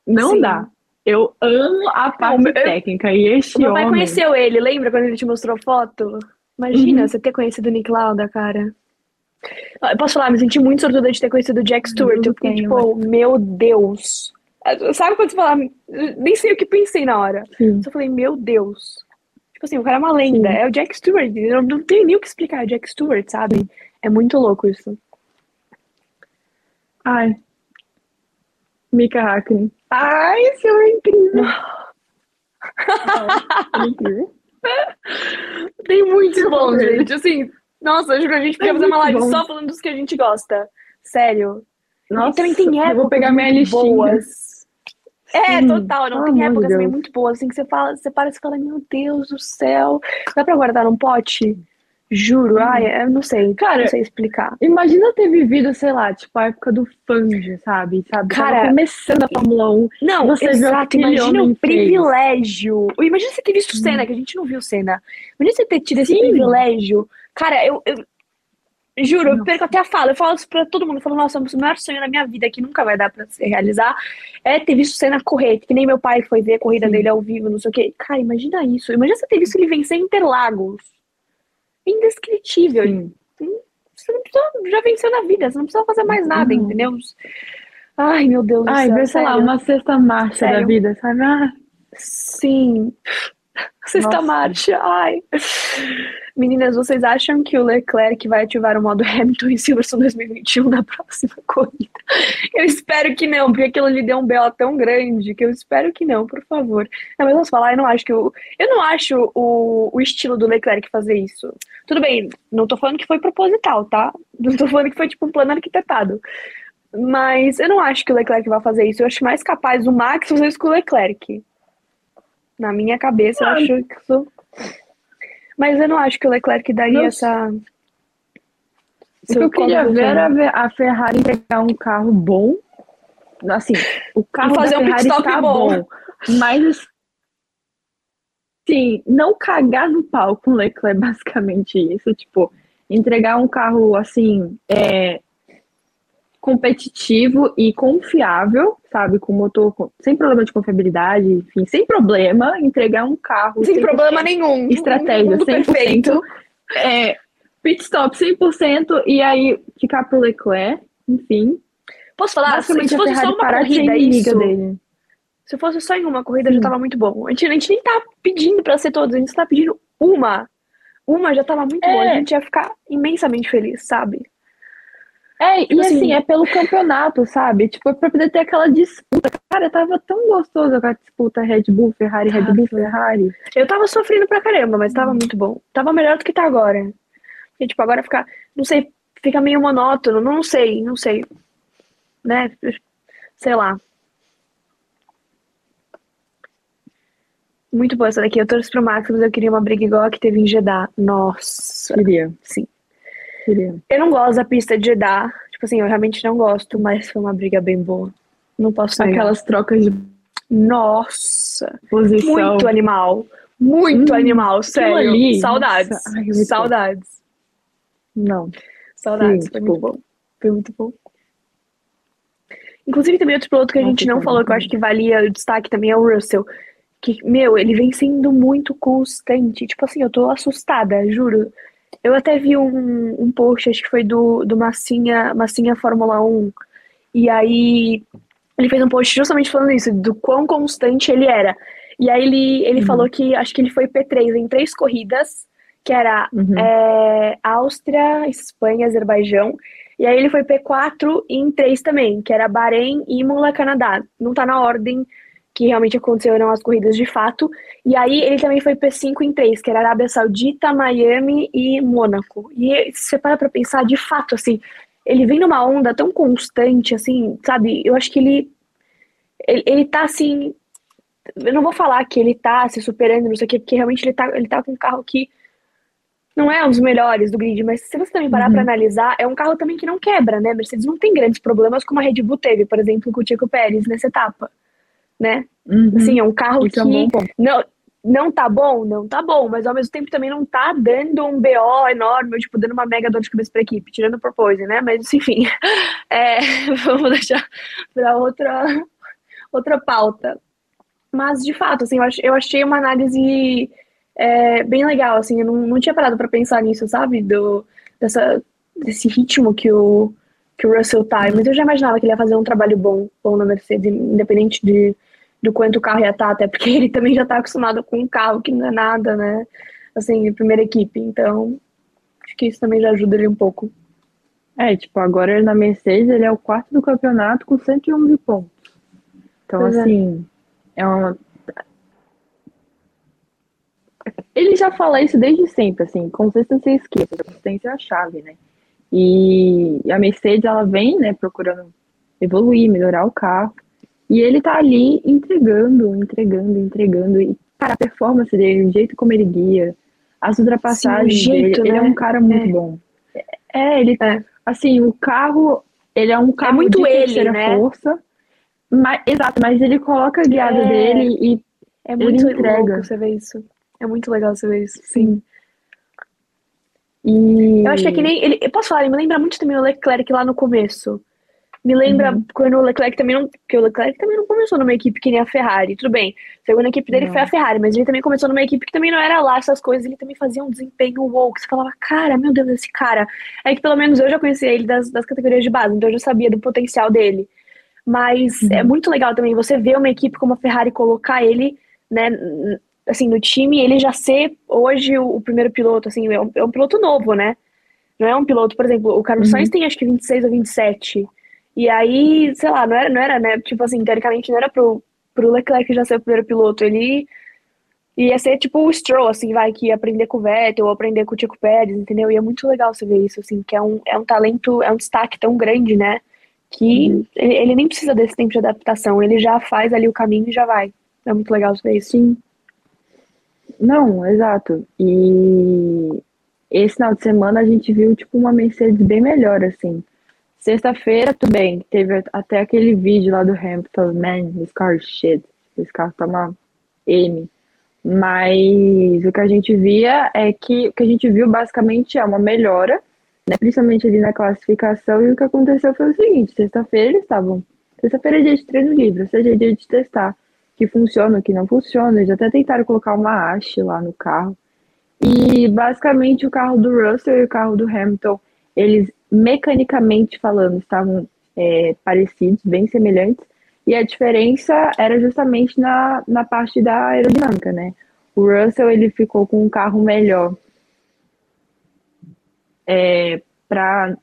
Não Sim. dá. Eu amo a parte eu- técnica e este O meu pai homem... conheceu ele, lembra quando ele te mostrou foto? Imagina Uhum. você ter conhecido o Nick Lauda, cara. Eu posso falar, me senti muito sortuda de ter conhecido o Jack Stewart. Eu fiquei tenho, tipo, meu Deus. Sabe quando você fala, nem sei o que pensei na hora. Sim. Só falei, meu Deus. Tipo assim, o cara é uma lenda. Sim. É o Jack Stewart. Eu não tenho nem o que explicar. É o Jack Stewart, sabe? É muito louco isso. Ai. Mika Hakkinen. Ai, homem é incrível. Não, é incrível. Tem bons, Super. gente. Assim, nossa, eu juro, a gente podia É fazer uma muito live bom. só falando dos que a gente gosta. Sério. Nossa, e também tem épocas eu vou pegar minha muito listinha. boas. É, total. Não pelo tem épocas também Deus. muito boas, assim, que você fala, você para e fala, meu Deus do céu. Dá pra guardar num pote? Juro. Ai, eu não sei. Cara, não sei explicar. Imagina ter vivido, sei lá, tipo, a época do Fangio, sabe? sabe? Tava Cara, começando a Fórmula 1. Não, exato. Imagina o privilégio. Imagina você ter visto o Senna, que a gente não viu o Senna. Imagina você ter tido esse Sim. privilégio. Cara, eu, eu, Juro, eu perco até a fala. Eu falo isso pra todo mundo. Eu falo, nossa, o maior sonho da minha vida que nunca vai dar pra se realizar é ter visto cena correr, que nem meu pai foi ver a corrida Sim. dele ao vivo, não sei o quê. Cara, imagina isso. Imagina você ter visto ele vencer Interlagos. Indescritível. Sim. Você não precisa, já venceu na vida, você não precisa fazer mais nada, Não. entendeu? Ai, meu Deus do Ai, céu, vê, sei lá, uma sexta marcha da Sério. vida, sabe? Ah, Sim. Sexta marcha, ai. Meninas, vocês acham que o Leclerc vai ativar o modo Hamilton em Silverstone 2021 na próxima corrida? Eu espero que não, porque aquilo lhe deu um BO tão grande que eu espero que não, por favor. Não, mas vamos falar, eu não acho que o. Eu não acho o, o estilo do Leclerc fazer isso. Tudo bem, não tô falando que foi proposital, tá? Não tô falando que foi tipo um plano arquitetado. Mas eu não acho que o Leclerc vai fazer isso. Eu acho mais capaz o Max fazer isso com o Leclerc. Na minha cabeça, eu acho que isso. Mas eu não acho que o Leclerc daria Não essa. O que eu queria ver era a Ferrari entregar um carro bom. Assim, o carro fazer da um pit Ferrari está bom. bom. Mas, assim, não cagar no pau com o Leclerc, basicamente isso. Tipo, entregar um carro, assim, é, competitivo e confiável, sabe? Com motor, com- sem problema de confiabilidade, enfim, sem problema. Entregar um carro Sem 100% problema nenhum. estratégia, Mundo 100%. perfeito. É, pit stop 100% e aí ficar pro Leclerc, enfim. Posso falar? Se Basicamente se a fosse só uma corrida, inimiga isso. dele. Se fosse só em uma corrida, já Sim. tava muito bom. A gente, a gente nem tá pedindo pra ser todos, a gente tá pedindo uma. Uma já tava muito É. bom. A gente ia ficar imensamente feliz, sabe? É, Tipo e assim, assim- é pelo campeonato, sabe? Tipo, é pra poder ter aquela disputa. Cara, tava tão gostoso aquela disputa Red Bull, Ferrari, Red Bull. Ferrari. Eu tava sofrendo pra caramba, mas tava muito bom. Tava melhor do que tá agora. Porque, tipo, agora fica, não sei, fica meio monótono, não sei, não sei. Né? Sei lá. Muito boa essa daqui. Eu torço pro Max, mas eu queria uma briga igual a que teve em Jeddah. Nossa, Queria, sim. Eu não gosto da pista de Jeddah. Tipo assim, eu realmente não gosto, mas foi uma briga bem boa. Não posso negar. Aquelas trocas de Nossa, posição. muito animal. Muito Hum, animal, sério. ali, Saudades. ai, bom. Saudades. Não. Saudades. Sim, foi tipo- muito bom. Foi muito bom. Inclusive, também outro piloto que a gente não falou, que eu acho que valia o destaque também é o Russell. Que, meu, ele vem sendo muito constante. Tipo assim, eu tô assustada, juro. Eu até vi um, um post, acho que foi do, do Massinha, Massinha Fórmula 1. E aí ele fez um post justamente falando isso, do quão constante ele era. E aí ele, ele Uhum. falou que acho que ele foi P3 em três corridas, que era Uhum. é, Áustria, Espanha, Azerbaijão. E aí ele foi P4 em três também, que era Bahrein, Imola, Canadá. Não tá na ordem que realmente aconteceram as corridas de fato. E aí ele também foi P5 em três, que era Arábia Saudita, Miami e Mônaco. E se você para pra pensar, de fato, assim, ele vem numa onda tão constante, assim, sabe? Eu acho que ele, ele, ele tá assim. Eu não vou falar que ele tá se superando, não sei o quê, porque realmente ele tá, ele tá com um carro que não é um dos melhores do grid, mas se você também parar Uhum. pra analisar, é um carro também que não quebra, né? Mercedes não tem grandes problemas como a Red Bull teve, por exemplo, com o Chico Pérez nessa etapa, né? Uhum. Assim, é um carro Isso que é um não, não tá bom, não tá bom, mas ao mesmo tempo também não tá dando um BO enorme, tipo, dando uma mega dor de cabeça pra equipe, tirando o propose, né? Mas enfim, é, vamos deixar pra outra, outra pauta. Mas de fato, assim, eu, ach- eu achei uma análise é, bem legal, assim, eu não, não tinha parado pra pensar nisso, sabe? Do, dessa, desse ritmo que o, que o Russell tá, mas eu já imaginava que ele ia fazer um trabalho bom, bom na Mercedes, independente de do quanto o carro ia estar, até porque ele também já está acostumado com um carro que não é nada, né? Assim, primeira equipe. Então, acho que isso também já ajuda ele um pouco. É, tipo, agora ele na Mercedes, ele é o quarto do campeonato com 111 pontos. Então, Pois é. assim, é uma. Ele já fala isso desde sempre, assim, consistência é seja, consistência é a chave, né? E a Mercedes, ela vem, né, procurando evoluir, melhorar o carro. E ele tá ali entregando, entregando, entregando. E, cara, a performance dele, o jeito como ele guia, as ultrapassagens Sim, jeito, dele, ele é né? um cara muito É. bom. É, ele É. Assim, o carro, ele é um carro muito de ele, terceira né? força. Mas, exato, mas ele coloca a guiada É. dele e É Ele muito entrega. louco você ver isso. É muito legal você ver isso. Sim. E... Eu acho que é que nem. Ele, eu posso falar, ele me lembra muito também o Leclerc lá no começo. Me lembra uhum. quando o Leclerc também não. Porque o Leclerc também não começou numa equipe que nem a Ferrari. Tudo bem. A segunda equipe dele não. foi a Ferrari, mas ele também começou numa equipe que também não era lá essas coisas. Ele também fazia um desempenho wow. Que você falava, cara, meu Deus, esse cara. É que pelo menos eu já conhecia ele das, das categorias de base, então eu já sabia do potencial dele. Mas uhum. é muito legal também você ver uma equipe como a Ferrari colocar ele, né, assim, no time, ele já ser hoje o, o primeiro piloto, assim, é um, é um, piloto novo, né? Não é um piloto, por exemplo, o Carlos uhum. Sainz tem acho que 26 ou 27. E aí, sei lá, não era, não era, né? Tipo assim, teoricamente não era pro, pro Leclerc já ser o primeiro piloto. Ele ia ser tipo o Stroll, assim, vai, que ia aprender com o Vettel ou aprender com o Tico Pérez, entendeu? E é muito legal você ver isso, assim, que é um, é um talento, é um destaque tão grande, né? Que uhum. ele, ele, nem precisa desse tempo de adaptação, ele já faz ali o caminho e já vai. É muito legal você ver isso. Sim. Não, exato. E esse final de semana a gente viu, tipo, uma Mercedes bem melhor, assim. Sexta-feira, tudo bem. Teve até aquele vídeo lá do Hamilton, man, this car shit. Esse carro tá uma M. Mas o que a gente via é que o que a gente viu basicamente é uma melhora, né? Principalmente ali na classificação. E o que aconteceu foi o seguinte: sexta-feira eles estavam. Sexta-feira é dia de treino livre, ou seja, é dia de testar que funciona, que não funciona. Eles até tentaram colocar uma haste lá no carro. E basicamente o carro do Russell e o carro do Hamilton, eles mecanicamente falando estavam é, parecidos, bem semelhantes. E a diferença era justamente na, na parte da aerodinâmica, né? O Russell ele ficou com um carro melhor é, para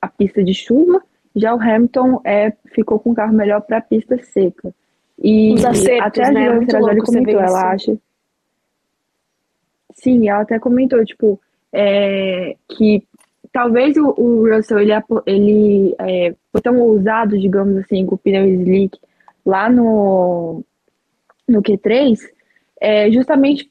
a pista de chuva, já o Hamilton é, ficou com um carro melhor para a pista seca. E Os acertos, até a né? Juliana comentou, ela acha. Sim, ela até comentou, tipo, é, que talvez o, o Russell ele, ele é, foi tão ousado, digamos assim, com o pneu slick lá no, no Q3, é, justamente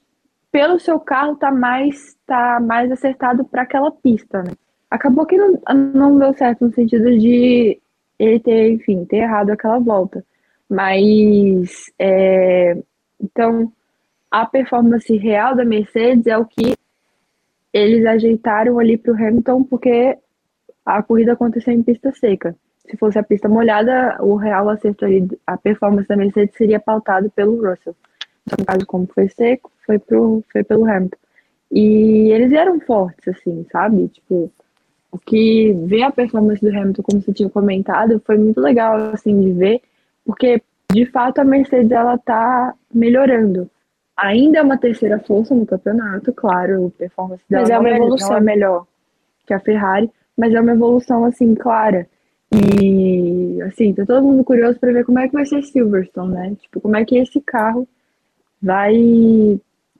pelo seu carro tá mais, tá mais acertado para aquela pista, né? Acabou que não, não deu certo no sentido de ele ter, enfim, ter errado aquela volta. Mas, é, então, a performance real da Mercedes é o que eles ajeitaram ali para o Hamilton, porque a corrida aconteceu em pista seca. Se fosse a pista molhada, o real acerto ali, a performance da Mercedes seria pautado pelo Russell. Então, no caso, como foi seco, foi, pro, foi pelo Hamilton. E eles eram fortes, assim, sabe? Tipo, o que ver a performance do Hamilton, como você tinha comentado, foi muito legal, assim, de ver porque, de fato, a Mercedes ela tá melhorando. Ainda é uma terceira força no campeonato, claro, a performance dela mas é uma não, evolução. é melhor que a Ferrari, mas é uma evolução, assim, clara. E, assim, tá todo mundo curioso para ver como é que vai ser Silverstone, né? Tipo, como é que esse carro vai,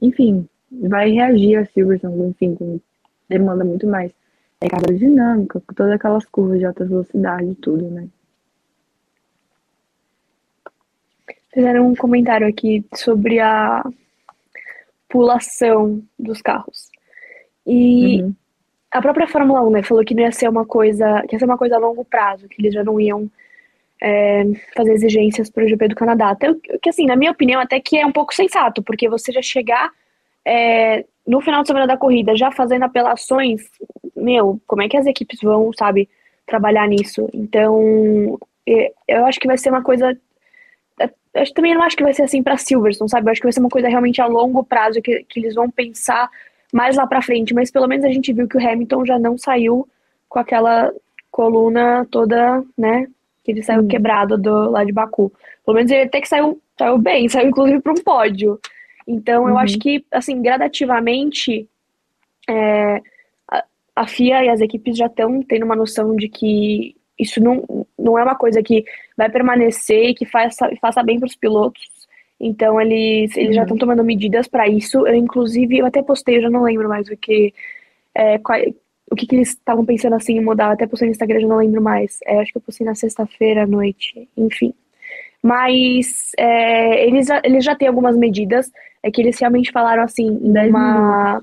enfim, vai reagir a Silverstone, enfim, com demanda muito mais é carga dinâmica, com todas aquelas curvas de alta velocidade e tudo, né? fizeram um comentário aqui sobre a pulação dos carros. E uhum. a própria Fórmula 1, né, falou que não ia ser uma coisa, que ia ser uma coisa a longo prazo, que eles já não iam é, fazer exigências para o GP do Canadá. Até que, assim, na minha opinião, até que é um pouco sensato, porque você já chegar é, no final de semana da corrida já fazendo apelações, meu, como é que as equipes vão, sabe, trabalhar nisso? Então, eu acho que vai ser uma coisa eu também não acho que vai ser assim para Silverstone, sabe? Eu acho que vai ser uma coisa realmente a longo prazo que, que eles vão pensar mais lá para frente. Mas pelo menos a gente viu que o Hamilton já não saiu com aquela coluna toda, né? Que ele saiu hum. quebrado do lá de Baku. Pelo menos ele até que saiu, saiu bem, saiu inclusive para um pódio. Então eu acho uhum. que, assim, gradativamente, é, a, a FIA e as equipes já estão tendo uma noção de que isso não, não é uma coisa que vai permanecer e que faça, faça bem para os pilotos. Então eles, eles uhum. já estão tomando medidas para isso. Eu, inclusive, eu até postei, eu já não lembro mais o que. É, qual, o que, que eles estavam pensando assim em mudar. Eu até postei no Instagram, já não lembro mais. É, acho que eu postei na sexta-feira à noite, enfim. Mas é, eles, eles já têm algumas medidas. É que eles realmente falaram assim, em uma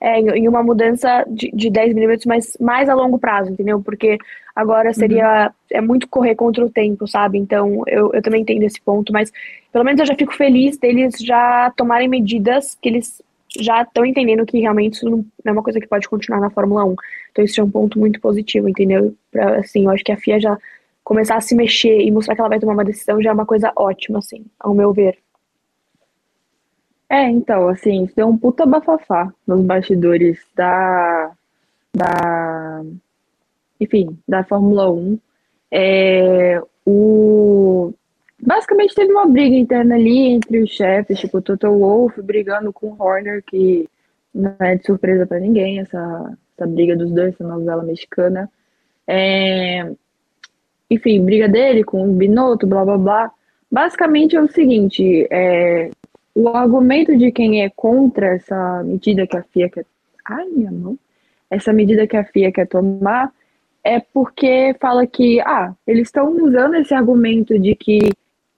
é, em uma mudança de, de 10 milímetros, mas mais a longo prazo, entendeu? Porque agora seria. Uhum. É muito correr contra o tempo, sabe? Então eu, eu também entendo esse ponto, mas pelo menos eu já fico feliz deles já tomarem medidas que eles já estão entendendo que realmente isso não é uma coisa que pode continuar na Fórmula 1. Então isso é um ponto muito positivo, entendeu? Pra, assim, eu acho que a FIA já começar a se mexer e mostrar que ela vai tomar uma decisão já é uma coisa ótima, assim, ao meu ver. É, então, assim, deu um puta bafafá nos bastidores da, da, enfim, da Fórmula 1. É, o, basicamente teve uma briga interna ali entre os chefes, tipo, o Toto Wolff brigando com o Horner, que não é de surpresa para ninguém, essa, essa briga dos dois, essa novela mexicana. É, enfim, briga dele com o Binotto, blá blá blá. Basicamente é o seguinte, é, o argumento de quem é contra essa medida que a FIA quer. Ai, minha mão. Essa medida que a FIA quer tomar é porque fala que, ah, eles estão usando esse argumento de que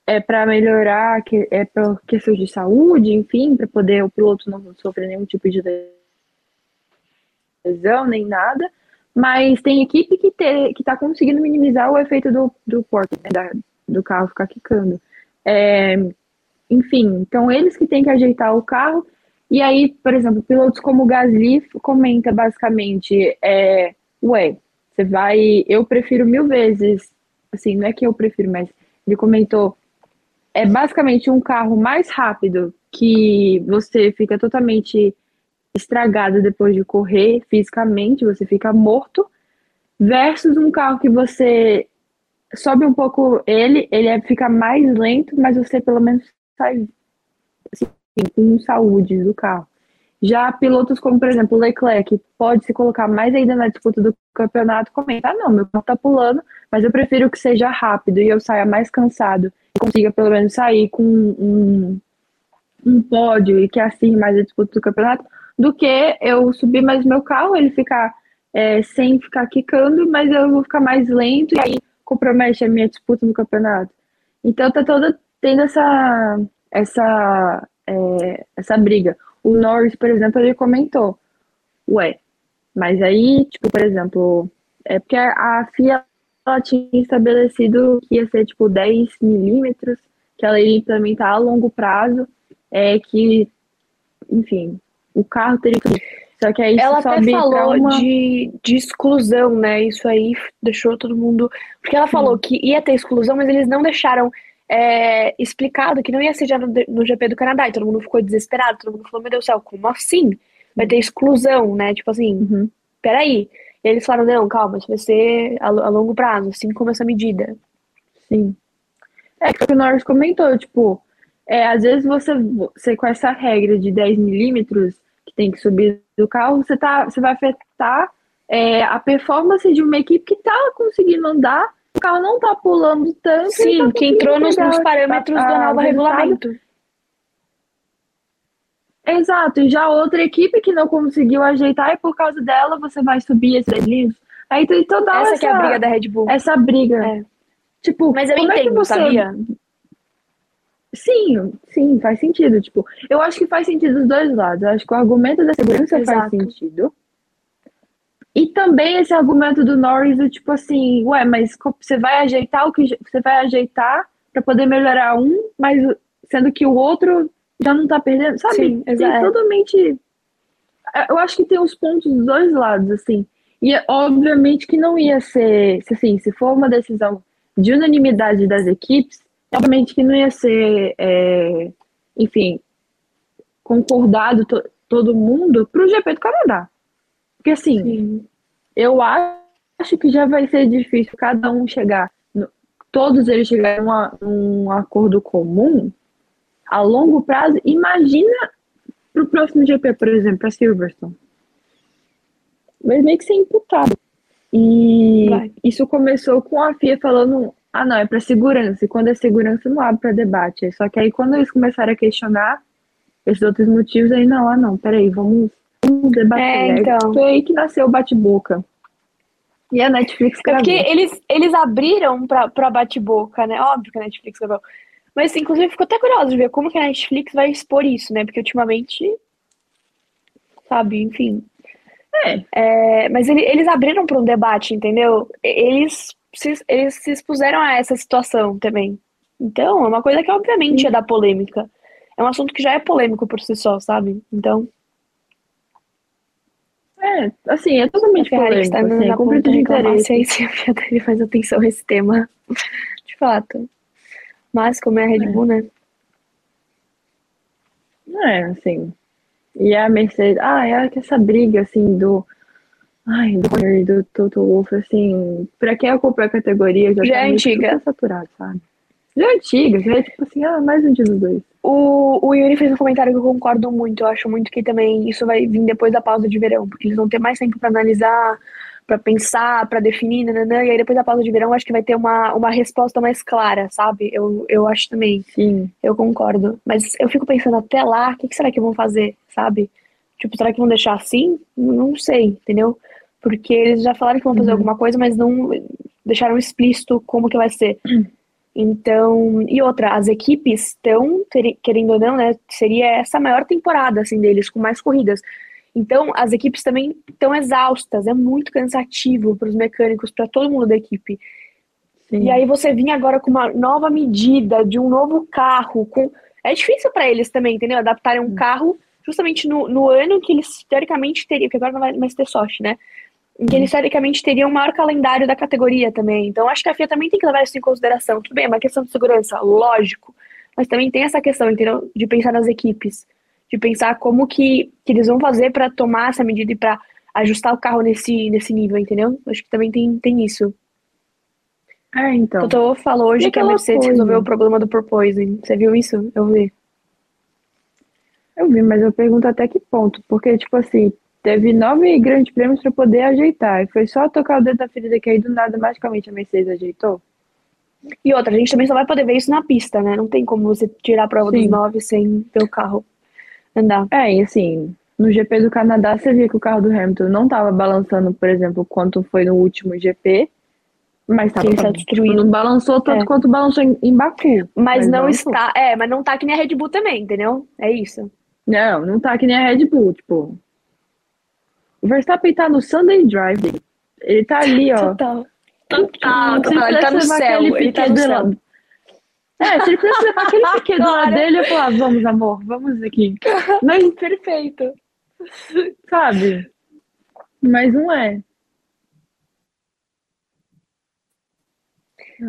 é para melhorar, que é para questões de saúde, enfim, para poder o piloto não sofrer nenhum tipo de lesão nem nada. Mas tem equipe que está conseguindo minimizar o efeito do, do corte, né, da, do carro ficar quicando. É, enfim, então eles que têm que ajeitar o carro. E aí, por exemplo, pilotos como o Gasly comenta basicamente, é, ué, você vai, eu prefiro mil vezes, assim, não é que eu prefiro, mas ele comentou, é basicamente um carro mais rápido que você fica totalmente estragado depois de correr fisicamente, você fica morto, versus um carro que você sobe um pouco ele, ele é, fica mais lento, mas você pelo menos sai assim, com saúde do carro. Já pilotos como, por exemplo, o Leclerc, pode se colocar mais ainda na disputa do campeonato, comenta, ah, não, meu carro tá pulando, mas eu prefiro que seja rápido e eu saia mais cansado e consiga pelo menos sair com um, um pódio e que assim mais a disputa do campeonato, do que eu subir mais meu carro, ele ficar é, sem ficar quicando, mas eu vou ficar mais lento e aí compromete a minha disputa no campeonato. Então tá toda tendo essa, essa, é, essa briga. O Norris, por exemplo, ele comentou, ué, mas aí, tipo, por exemplo, é porque a FIA ela tinha estabelecido que ia ser, tipo, 10 milímetros, que ela iria implementar a longo prazo, é que, enfim, o carro teria que... Só que aí ela até falou uma... de, de exclusão, né? Isso aí deixou todo mundo. Porque ela falou que ia ter exclusão, mas eles não deixaram é, explicado que não ia ser já no, no, GP do Canadá. E todo mundo ficou desesperado, todo mundo falou, meu Deus do céu, como assim? Vai ter exclusão, né? Tipo assim, uhum. peraí. E eles falaram, não, calma, isso vai ser a, a longo prazo, assim como essa medida. Sim. É que o Norris comentou, tipo, é, às vezes você, você com essa regra de 10 milímetros que tem que subir do carro, você, tá, você vai afetar é, a performance de uma equipe que tá conseguindo andar o carro não tá pulando tanto. Sim, tá que entrou nos, nos parâmetros a, do novo regulamento. Exato, e já outra equipe que não conseguiu ajeitar e por causa dela você vai subir esses livros. Aí tem toda essa, essa é a briga da Red Bull. Essa briga. É. Tipo, mas eu entendo, é que você... sabia? Sim, sim, faz sentido. Tipo, eu acho que faz sentido dos dois lados. Eu acho que o argumento da segurança Exato. faz sentido. E também esse argumento do Norris do tipo assim, ué, mas você vai ajeitar o que você vai ajeitar para poder melhorar um, mas sendo que o outro já não tá perdendo, sabe? Sim, tem é. totalmente eu acho que tem os pontos dos dois lados, assim. E obviamente que não ia ser, assim, se for uma decisão de unanimidade das equipes, obviamente que não ia ser, é, enfim, concordado to, todo mundo para o GP do Canadá. Porque assim, Sim. eu acho que já vai ser difícil cada um chegar, todos eles chegarem a um acordo comum a longo prazo. Imagina para o próximo GP, por exemplo, para Silverstone. Vai meio que ser imputado. E vai. isso começou com a FIA falando: ah, não, é para segurança. E quando é segurança, não abre para debate. Só que aí, quando eles começaram a questionar esses outros motivos, aí não, ah, não, peraí, vamos Vamos debater. É, então. Foi aí que nasceu o bate-boca. E a Netflix gravou. Porque eles, eles abriram pra, pra bate-boca, né? Óbvio que a Netflix gravou. Mas, inclusive, ficou até curioso de ver como que a Netflix vai expor isso, né? Porque ultimamente, sabe, enfim. É. é mas ele, eles abriram para um debate, entendeu? Eles se, eles se expuseram a essa situação também. Então, é uma coisa que obviamente Sim. ia dar polêmica. É um assunto que já é polêmico por si só, sabe? Então. É, assim, é totalmente A Ferrari está polêmico, assim, na é ponta de reclamar interesse. se aí se a Ferrari faz atenção a esse tema. De fato. Mas como é a Red Bull, né? É, assim. E a Mercedes, ah, é que essa briga, assim, do. Ai, do Horner do Toto Wolff, assim, pra quem acompanha a categoria já, Já tá é antiga. saturado, sabe? Já é antiga, já é tipo assim, ah, mais um dia dos dois. O, o Yuri fez um comentário que eu concordo muito. Eu acho muito que também isso vai vir depois da pausa de verão, porque eles vão ter mais tempo para analisar, para pensar, para definir, nananã, e aí depois da pausa de verão eu acho que vai ter uma, uma resposta mais clara, sabe? Eu, eu acho também. Sim. Eu concordo. Mas eu fico pensando até lá, o que, que será que vão fazer, sabe? Tipo, será que vão deixar assim? Não sei, entendeu? Porque eles já falaram que vão fazer Uhum. alguma coisa, mas não deixaram explícito como que vai ser. Então, e outra, as equipes estão, querendo ou não, né? Seria essa a maior temporada, assim, deles, com mais corridas. Então, as equipes também estão exaustas, é muito cansativo para os mecânicos, para todo mundo da equipe. Sim. E aí você vinha agora com uma nova medida de um novo carro, com é difícil para eles também, entendeu? Adaptarem um carro justamente no, no ano que eles teoricamente teriam, que agora não vai mais ter sorte, né? Em que eles teoricamente teriam o maior calendário da categoria também. Então acho que a FIA também tem que levar isso em consideração. Tudo bem, é uma questão de segurança, lógico. Mas também tem essa questão, entendeu? De pensar nas equipes. De pensar como que, que eles vão fazer para tomar essa medida e para ajustar o carro nesse, nesse nível, entendeu? Acho que também tem, tem isso. É, então. Toto falou hoje E que a Mercedes coisa? resolveu o problema do porpoising. Você viu isso? Eu vi. Eu vi, mas eu pergunto até que ponto. Porque, tipo assim, teve nove grandes prêmios pra poder ajeitar. E foi só tocar o dedo da ferida que aí do nada, magicamente, a Mercedes ajeitou. E outra, a gente também só vai poder ver isso na pista, né? Não tem como você tirar a prova Sim. dos nove sem ver o carro andar. É, e assim, no GP do Canadá, você via que o carro do Hamilton não tava balançando, por exemplo, quanto foi no último GP. Mas tipo, destruído. não balançou tanto É. quanto balançou em, em Baku. Mas não balançou. está. É, mas não tá que nem a Red Bull também, entendeu? É isso. Não, não tá que nem a Red Bull, tipo. O Verstappen tá no Sunday Drive. Ele tá ali, ó. Total. Total, ele total. Ele tá no céu. Ele tá no do céu. É, se ele pudesse levar aquele piquet do lado dele, eu falar, vamos, amor, vamos aqui. Mas, Perfeito. sabe? Mas não é.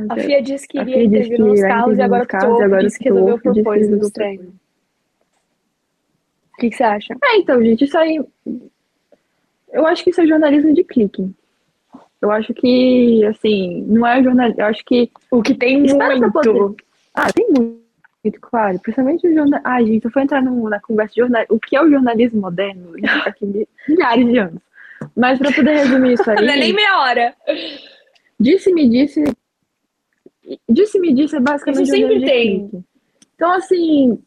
A FIA disse que iria intervir nos carros e agora carros, e agora disse o que resolveu resolveu nos treinos. O que, que você acha? É, então, gente, isso aí. Eu acho que isso é jornalismo de clique. Eu acho que, assim, não é jornalismo. Eu acho que. O que tem muito. poder- Ah, tem muito, claro. Principalmente o jornal. Ai, gente, eu fui entrar no- na conversa de jornal. O que é o jornalismo moderno? Tá aqui mi- milhares de anos. Mas pra poder resumir isso aí. Não é nem meia hora. Disse-me disse. Disse-me disse é basicamente Isso sempre jornalismo tem. Então, assim.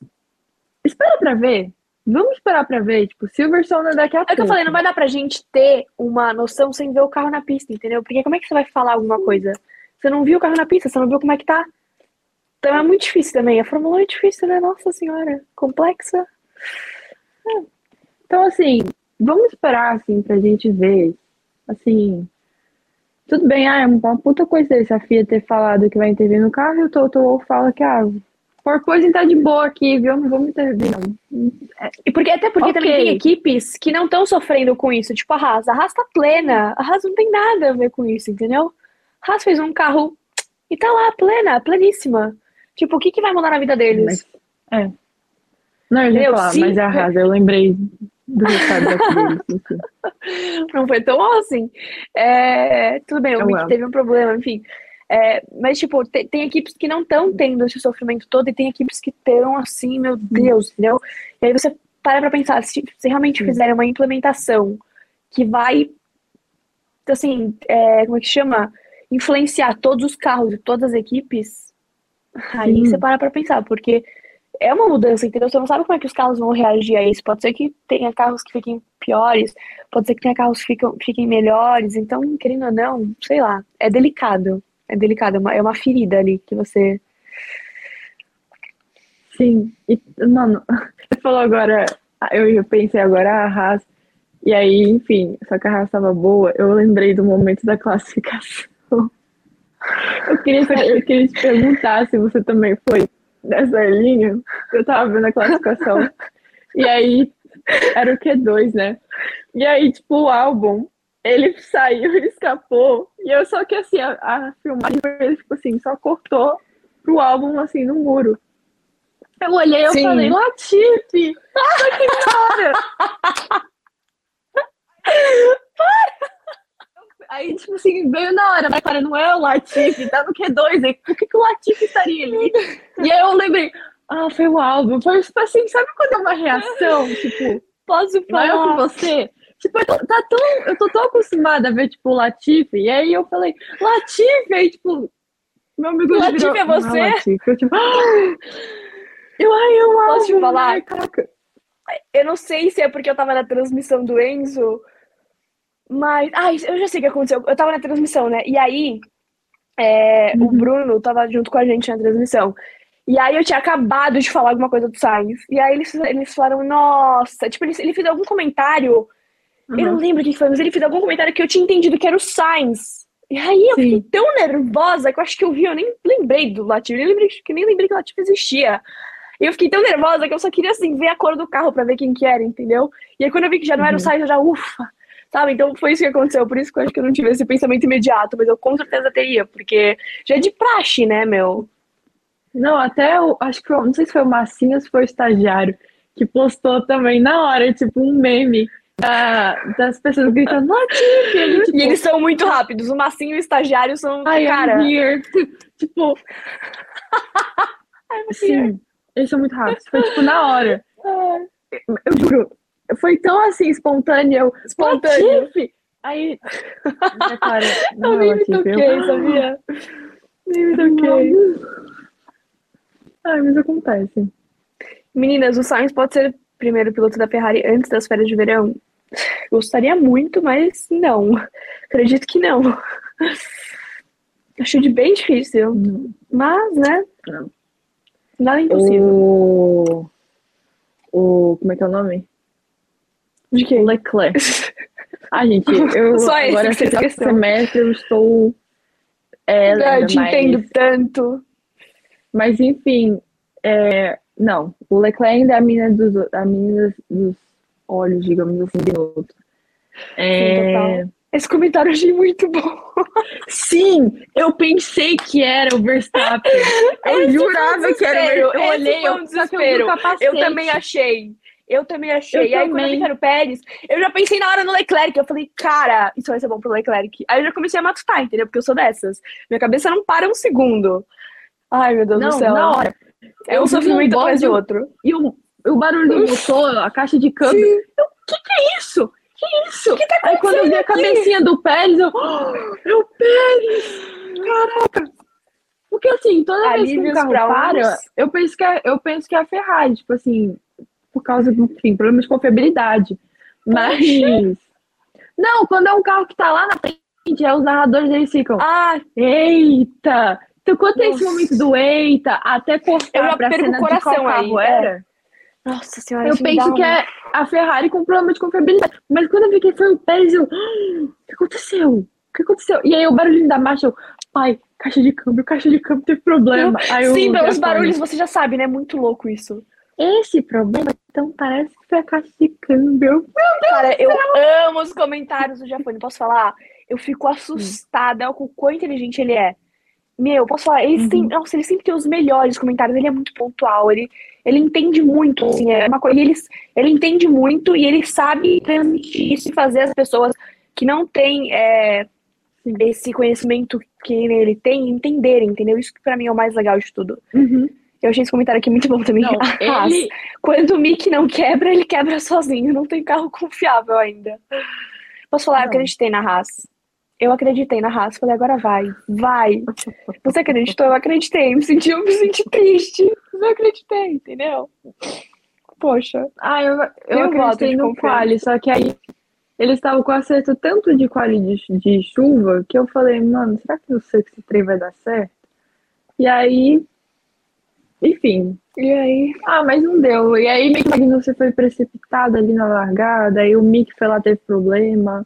Espera pra ver. Vamos esperar pra ver. Tipo, Silverstone é daqui a É o que eu pouco. falei, não vai dar pra gente ter uma noção sem ver o carro na pista, entendeu? Porque como é que você vai falar alguma coisa? Você não viu o carro na pista, você não viu como é que tá. Então é muito difícil também. A Fórmula 1 é difícil, né? Nossa senhora. Complexa. Então, assim, vamos esperar, assim, pra gente ver. Assim, tudo bem, ah, é uma puta coincidência a FIA ter falado que vai intervir no carro e o Toto Wolff fala que, ah, porpoising tá de boa aqui, viu? Não vamos intervir, não. E porque, até porque Ok. também tem equipes que não estão sofrendo com isso. Tipo a Haas. A Haas tá plena. A Haas não tem nada a ver com isso, entendeu? A Haas fez um carro e tá lá, plena, pleníssima. Tipo, o que, que vai mudar na vida deles? Mas, é. Não, eu já ia falar, mas é a Haas, eu lembrei do resultado daqui deles, enfim. Não foi tão assim. É, tudo bem, o Mick teve um problema, enfim. É, mas, tipo, te- tem, equipes que não estão tendo esse sofrimento todo e tem equipes que estão assim, meu Deus, entendeu? E aí você para pra pensar, se, se realmente Sim. fizerem uma implementação que vai, assim, é, como é que chama? Influenciar todos os carros e todas as equipes, aí Sim. você para pra pensar, porque é uma mudança, entendeu? Você não sabe como é que os carros vão reagir a isso. Pode ser que tenha carros que fiquem piores, pode ser que tenha carros que ficam, fiquem melhores. Então, querendo ou não, sei lá, é delicado. É delicado, é uma, é uma ferida ali que você. Sim, e, mano, você falou agora, eu pensei agora, a Haas, e aí, enfim, só que a Haas tava boa, eu lembrei do momento da classificação. Eu queria, eu queria te perguntar se você também foi nessa linha, eu tava vendo a classificação, e aí era o Q2, né? E aí, tipo, o álbum, ele saiu, ele escapou. E eu só que assim, a, a filmagem foi, tipo assim, só cortou pro álbum assim no muro. Eu olhei e falei, Latife! Só que na hora. Aí, tipo assim, veio na hora, mas cara, não é o Latife, tá no Q2, aí por que, que o Latife estaria ali? E aí eu lembrei, ah, foi o álbum. Foi tipo assim, sabe quando é uma reação? Tipo, Posso é eu com falar? você? Tipo, eu tô, tá tão, eu tô tão acostumada a ver, tipo, o Latife, e aí eu falei, Latife, aí, tipo, meu amigo Latife virou, é você? "Não, Latife. Eu, tipo, "Ah!" eu, ai, eu Posso te amo, falar? né, caraca. Eu não sei se é porque eu tava na transmissão do Enzo, mas. Ai, eu já sei o que aconteceu. Eu tava na transmissão, né? E aí, é, o Uhum. Bruno tava junto com a gente na transmissão. E aí eu tinha acabado de falar alguma coisa do Sainz. E aí eles, eles falaram, nossa, tipo, ele, ele fez algum comentário. Eu não Uhum. lembro o que foi, mas ele fez algum comentário que eu tinha entendido que era o Sainz. E aí eu fiquei Sim. tão nervosa que eu acho que eu vi, eu nem lembrei do Latifi, nem lembrei, que nem lembrei que o Latifi existia. E eu fiquei tão nervosa que eu só queria, assim, ver a cor do carro pra ver quem que era, entendeu? E aí quando eu vi que já não era o Uhum. Sainz, eu já, ufa, sabe? Então foi isso que aconteceu, por isso que eu acho que eu não tive esse pensamento imediato, mas eu com certeza teria, porque já é de praxe, né, meu? Não, até o, acho que foi, não sei se foi o Massinho ou se foi o estagiário que postou também na hora, tipo, um meme da- das pessoas gritando Latife, e tipo, E eles são muito rápidos, o Massinho e o estagiário são, I cara... Tipo, sim, eles são muito rápidos. Foi tipo na hora. Eu juro, foi tão assim espontâneo. Espontâneo. Aí, cara, não Eu é nem me Latife, eu- toquei, sabia? Nem me toquei. Ai, mas acontece. Meninas, o Sainz pode ser primeiro piloto da Ferrari antes das férias de verão? Gostaria muito, mas não. Acredito que não. Acho de bem difícil. Mas, né? Não. Nada é impossível. O. O. Como é que é o nome? De quê? O Leclerc. Ah, gente, eu Só esse agora que você esse semestre eu estou. É, Eu te mais. entendo tanto. Mas enfim, é, não. O Leclerc ainda é a menina dos, a menina dos olhos, digamos assim, de outro. É. Esse comentário eu achei muito bom. sim, eu pensei que era o Verstappen. Eu Esse jurava um que era o. Eu esse olhei, um eu, desespero. Eu também achei. Eu também achei. Eu e aí, quando eu vi também. que era o Pérez, eu já pensei na hora no Leclerc. Eu falei, cara, isso vai ser bom pro Leclerc. Aí eu já comecei a matutar, entendeu? Porque eu sou dessas. Minha cabeça não para um segundo. Ai, meu Deus Não, do céu. na hora. É um sofrimento atrás do bode- outro. E o, o barulho do motor, a caixa de câmbio. Sim. Eu, que que é isso? Que isso? que tá Aí quando eu vi a cabecinha do Pérez, eu. "Oh, é o Pérez! Caraca! Porque assim, toda vez que um Alívios carro para, eu penso, que é, eu penso que é a Ferrari, tipo assim, por causa do, enfim, problema de confiabilidade. Mas. Não, quando é um carro que tá lá na frente, é os narradores eles ficam. Ah, Eita! Então, quanto é esse momento do eita, até cortar pra cena de qual coração carro aí, é. era, nossa senhora. eu penso um- que é a Ferrari com problema de confiabilidade. Mas quando eu vi que foi o Pérez, eu. "Ah, O que aconteceu? O que aconteceu? E aí o barulhinho da marcha, eu. Pai, caixa de câmbio, caixa de câmbio teve problema. Eu Sim, pelos barulhos você já sabe, né? Muito louco isso. Esse problema, então parece que foi a caixa de câmbio. Cara, eu amo os comentários do Jafone. Posso falar? Eu fico assustada com o quão inteligente ele é. Meu, posso falar? Ele, tem, nossa, ele sempre tem os melhores comentários. Ele é muito pontual. Ele, ele entende muito. Assim, é uma coisa. Ele, ele entende muito e ele sabe transmitir isso e fazer as pessoas que não têm é, esse conhecimento que ele tem entenderem, entendeu? Isso que pra mim é o mais legal de tudo. Eu achei esse comentário aqui muito bom também. Não, A Haas, ele. quando o Mickey não quebra, ele quebra sozinho. Não tem carro confiável ainda. Posso falar? Eu Não. acreditei na Haas. Eu acreditei na Haas. Falei, agora vai. Vai. Você acreditou? Eu acreditei. Me senti, eu me senti triste. Mas eu acreditei, entendeu? Poxa. Ah, eu, eu Eu acreditei no confiança. quali, só que aí eles estavam com acerto tanto de quali de, de chuva que eu falei, mano, será que eu sei que esse trem vai dar certo? E aí, enfim. E aí? Ah, mas não deu. E aí, meio que você foi precipitado ali na largada, aí o Mick foi lá, teve problema.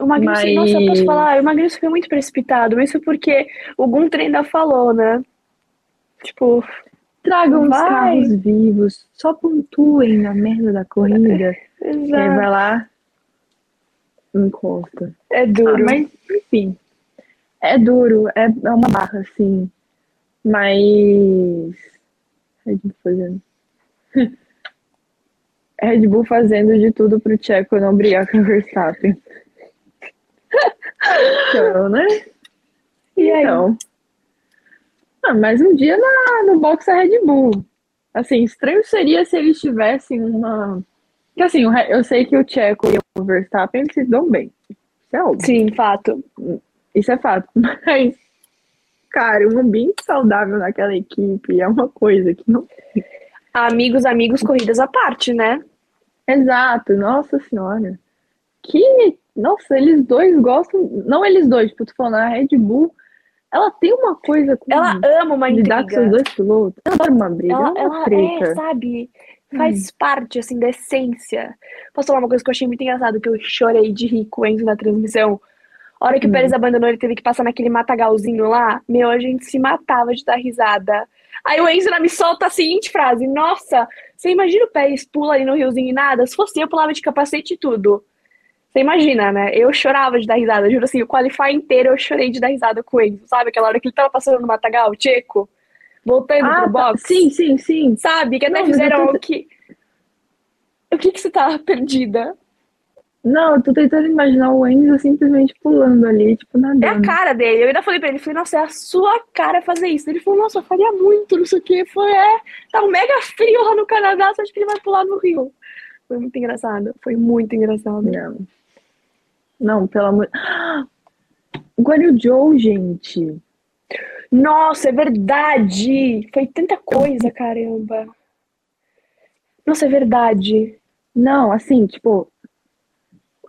O Magnussen, Mas- nossa, eu posso falar? O Magnussen foi muito precipitado. Mas isso porque o Gunter ainda falou, né? Tipo, Tragam os carros vivos, só pontuem na merda da corrida. E aí exato. vai lá, encosta. É Ah, duro. mas, enfim. É duro, é, é uma barra, assim. Mas. Red Bull fazendo. Red Bull fazendo de tudo pro Tcheco não brigar com o Verstappen. Então, né? E aí? Então. Ah, mas um dia na, no box da Red Bull. Assim, estranho seria se eles tivessem uma. Porque assim, eu sei que o Tcheco e o Verstappen se dão bem. Isso é óbvio. Sim, fato. Isso é fato. Mas, cara, um ambiente saudável naquela equipe é uma coisa que não. Amigos, amigos, corridas à parte, né? Exato, nossa senhora. Que. Nossa, eles dois gostam. Não eles dois, tipo, tu falando, a Red Bull, ela tem uma coisa com Ela ama uma lidar com seus dois pilotos. Ela adora uma briga, Ela, é uma ela é, sabe? Faz parte, assim, da essência. Posso falar uma coisa que eu achei muito engraçado, que eu chorei de rir com o Enzo na transmissão? A hora que o Hum. Pérez abandonou, ele teve que passar naquele matagalzinho lá. Meu, a gente se matava de dar risada. Aí o Enzo me solta a seguinte frase: Nossa, você imagina o Pérez pula ali no riozinho e nada? Se fosse eu, pulava de capacete e tudo. Você imagina, né? Eu chorava de dar risada. Juro assim, o qualify inteiro eu chorei de dar risada com o Enzo. Sabe aquela hora que ele tava passando no matagal, Tcheco? Voltando Ah, pro tá. box. sim, sim, sim. Sabe? Que até Não, fizeram tô- o que. O que que você tava perdida? Não, eu tô tentando imaginar o Enzo simplesmente pulando ali, tipo, É a nadando. cara dele. Eu ainda falei pra ele, falei, nossa, é a sua cara fazer isso. Ele falou, nossa, eu faria muito, não sei o quê. Foi, é, tá um mega frio lá no Canadá, você acha que ele vai pular no Rio? Foi muito engraçado. Foi muito engraçado. Não. Não, pelo amor. O Joe, gente. Nossa, é verdade! Foi tanta coisa, caramba. Nossa, é verdade. Não, assim, tipo.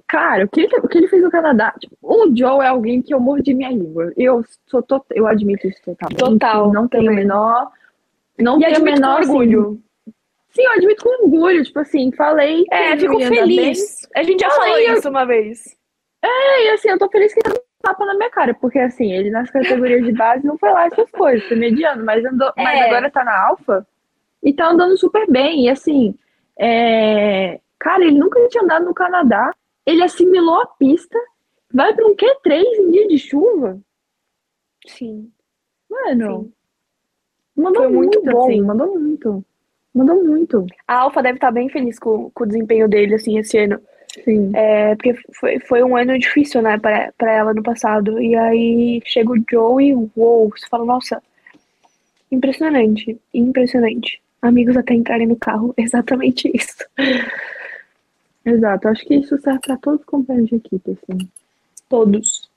Cara, o que ele, o que ele fez no Canadá? Tipo, o Joe é alguém que eu mordi minha língua. Eu sou to- eu admito isso totalmente. Total, Não tenho o menor. Não E tenho o menor assim, orgulho. Sim, eu admito com orgulho. Tipo assim, falei. É, fico feliz. A gente já falou eu- isso uma vez. É, e assim, eu tô feliz que ele deu um tapa na minha cara, porque assim, ele nas categorias de base não foi lá essas coisas, foi mediano, mas, andou, mas É. agora tá na alfa e tá andando super bem. E assim, é, cara, ele nunca tinha andado no Canadá, ele assimilou a pista, vai pra um Q3 em dia de chuva. Sim. Mano, Sim. mandou Foi muito bom. assim, mandou muito. Mandou muito. A Alfa deve estar bem feliz com, com o desempenho dele, assim, esse ano. Sim. É, porque foi, foi um ano difícil, né, pra, pra ela no passado. E aí chega o Joe e uou, você fala, nossa, impressionante, impressionante. Amigos até entrarem no carro, exatamente isso. Exato, acho que isso serve pra todos os companheiros de equipe, assim. Todos.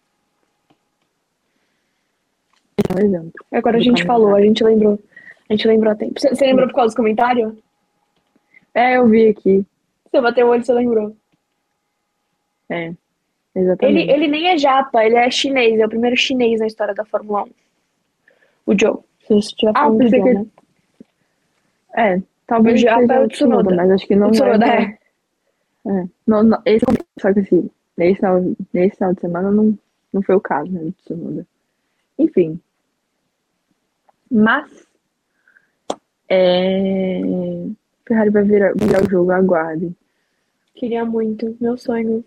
É um exemplo. Agora a gente falou, a gente lembrou. A gente lembrou a tempo. Você você lembrou por causa dos comentários? É, eu vi aqui. Você bateu o olho, você lembrou. É, Ele, exatamente. ele nem é japa, ele é chinês, é o primeiro chinês na história da Fórmula 1. O Joe. Se você estiver Ah, falando do pensei Joe, que- né? É, talvez O Japa é o Tsunoda, Tsunoda. mas acho que não O Tsunoda, vai. é. É. Não, não, esse, só que assim, nesse final, nesse final de semana não, não foi o caso, né, do Tsunoda. Enfim. Mas, é, Ferrari vai virar, virar o jogo, aguardem. Queria muito, meu sonho.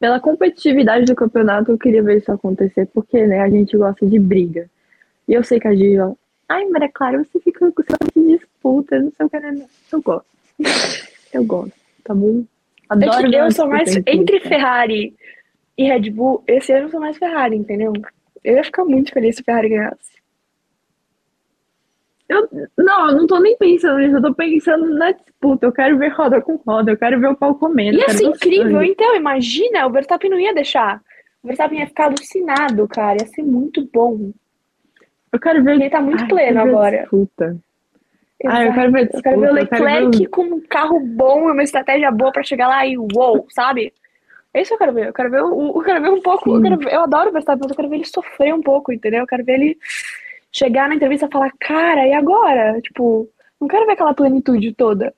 Pela competitividade do campeonato, eu queria ver isso acontecer, porque, né, a gente gosta de briga. E eu sei que a Gi, ó, ai, Maria Clara, você fica com essa disputa, não sei o que, né? Eu gosto. Eu gosto, tá bom? É Adoro que ver eu sou mais. Entre. Ferrari e Red Bull, esse ano eu sou mais Ferrari, entendeu? Eu ia ficar muito feliz se o Ferrari ganhasse. Eu, não, eu não tô nem pensando nisso, eu tô pensando na disputa. Eu quero ver roda com roda, eu quero ver o pau comendo. quero ser ver incrível, então, imagina, o Verstappen não ia deixar. O Verstappen ia ficar alucinado, cara. Ia ser muito bom. Eu quero ver. Ele tá muito Ai, pleno ver agora. Disputa. Ah, eu quero ver a Eu quero ver o disputa, ver Leclerc o- com um carro bom e uma estratégia boa pra chegar lá e uou, sabe? É isso que eu quero ver. Eu quero ver, eu quero ver um pouco. Eu, ver- eu adoro o Verstappen, mas eu quero ver ele sofrer um pouco, entendeu? Eu quero ver ele chegar na entrevista e falar, cara, e agora? Tipo, não quero ver aquela plenitude toda.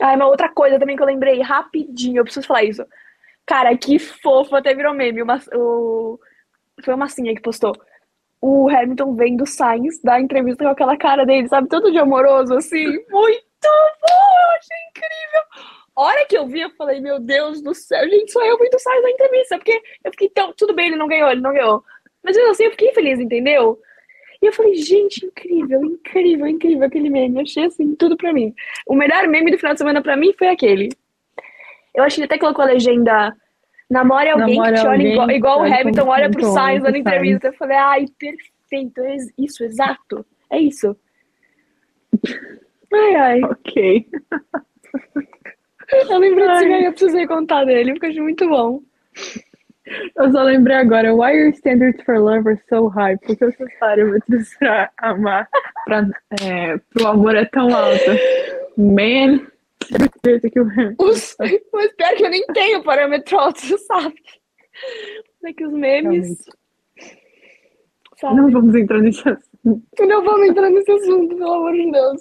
Ah, uma outra coisa também que eu lembrei rapidinho, eu preciso falar isso. Cara, que fofo, até virou meme. Uma, o, foi uma massinha que postou. O Hamilton vendo o Sainz dar entrevista com aquela cara dele, sabe? Todo de amoroso, assim. Muito bom! Eu achei incrível! A hora que eu vi, eu falei, meu Deus do céu, gente, só eu muito Sainz na entrevista, porque eu fiquei tão, tudo bem, ele não ganhou, ele não ganhou. Mas assim, eu fiquei feliz, entendeu? E eu falei, gente, incrível, incrível, incrível aquele meme. Eu achei assim, tudo pra mim. O melhor meme do final de semana pra mim foi aquele. Eu acho que ele até colocou a legenda. Namore alguém Namore que te olha igual, igual o Hamilton olha pro Sainz dando entrevista. Eu falei, ai, perfeito, é isso, exato. É isso. Ai, ai. Ok. Eu lembrei desse Ai. meme, eu precisei contar dele, porque eu achei muito bom. Eu só lembrei agora, why your standards for love are so high? Porque os seus parâmetros pra amar, pra, é, pro amor é tão alto. Man, certeza que Os... Mas pior que eu nem tenho parâmetro alto, você sabe. É que os memes. Sabe? Não vamos entrar nesse assunto. Não vamos entrar nesse assunto, pelo amor de Deus.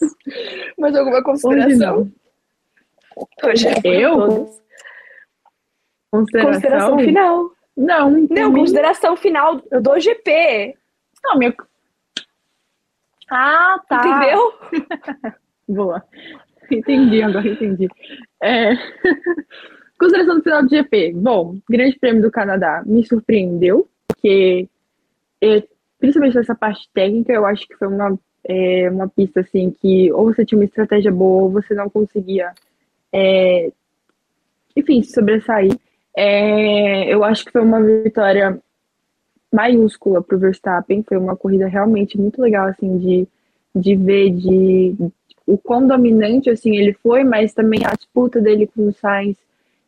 Mas alguma Hoje consideração? não. Hoje é Eu? todos. Consideração? Consideração final. Não, Não, entendi. consideração final do GP. Não, minha... Ah, tá. Entendeu? Boa. Entendi, agora entendi. É... Consideração do final do GP. Bom, Grande Prêmio do Canadá me surpreendeu, porque é, principalmente nessa parte técnica, eu acho que foi uma, é, uma pista assim que ou você tinha uma estratégia boa ou você não conseguia, é, enfim, sobressair. É, eu acho que foi uma vitória maiúscula para o Verstappen. Foi uma corrida realmente muito legal assim de, de ver de o quão dominante assim ele foi, mas também a disputa dele com o Sainz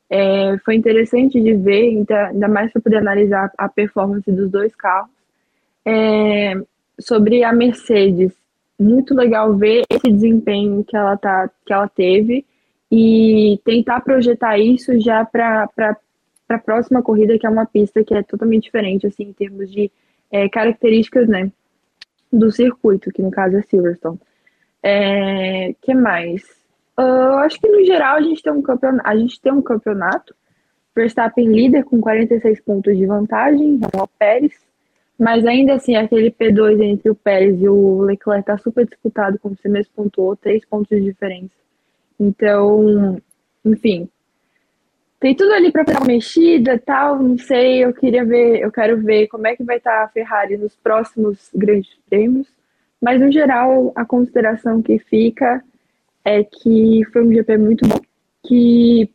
é, foi interessante de ver, ainda, mais para poder analisar a performance dos dois carros. É, sobre a Mercedes, muito legal ver esse desempenho que ela tá, que ela teve e tentar projetar isso já para para a próxima corrida, que é uma pista que é totalmente diferente, assim, em termos de é, características, né, do circuito, que no caso é Silverstone. É, que mais? Uh, acho que no geral a gente tem um campeonato, a gente tem um campeonato. Verstappen líder com 46 pontos de vantagem, Ramal Pérez, mas ainda assim aquele P2 entre o Pérez e o Leclerc está super disputado, como você mesmo pontuou, três pontos de diferença. Então, enfim, tem tudo ali para uma mexida tal, não sei, eu queria ver, eu quero ver como é que vai estar a Ferrari nos próximos grandes prêmios, mas no geral a consideração que fica é que foi um GP muito bom, que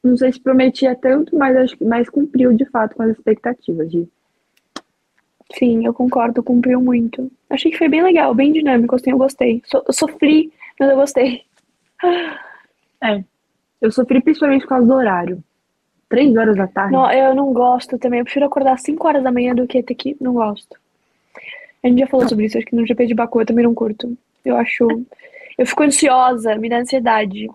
não sei se prometia tanto, mas acho que mas cumpriu de fato com as expectativas de Sim, eu concordo, cumpriu muito. Achei que foi bem legal, bem dinâmico, assim, eu gostei. So- eu sofri, mas eu gostei. Eu sofri principalmente por causa do horário. Três horas da tarde. Não, eu não gosto também. Eu prefiro acordar às 5 horas da manhã do que ter que. Não gosto. A gente já falou sobre isso, acho que no GP de Baku eu também não curto. Eu acho. Eu fico ansiosa, me dá ansiedade.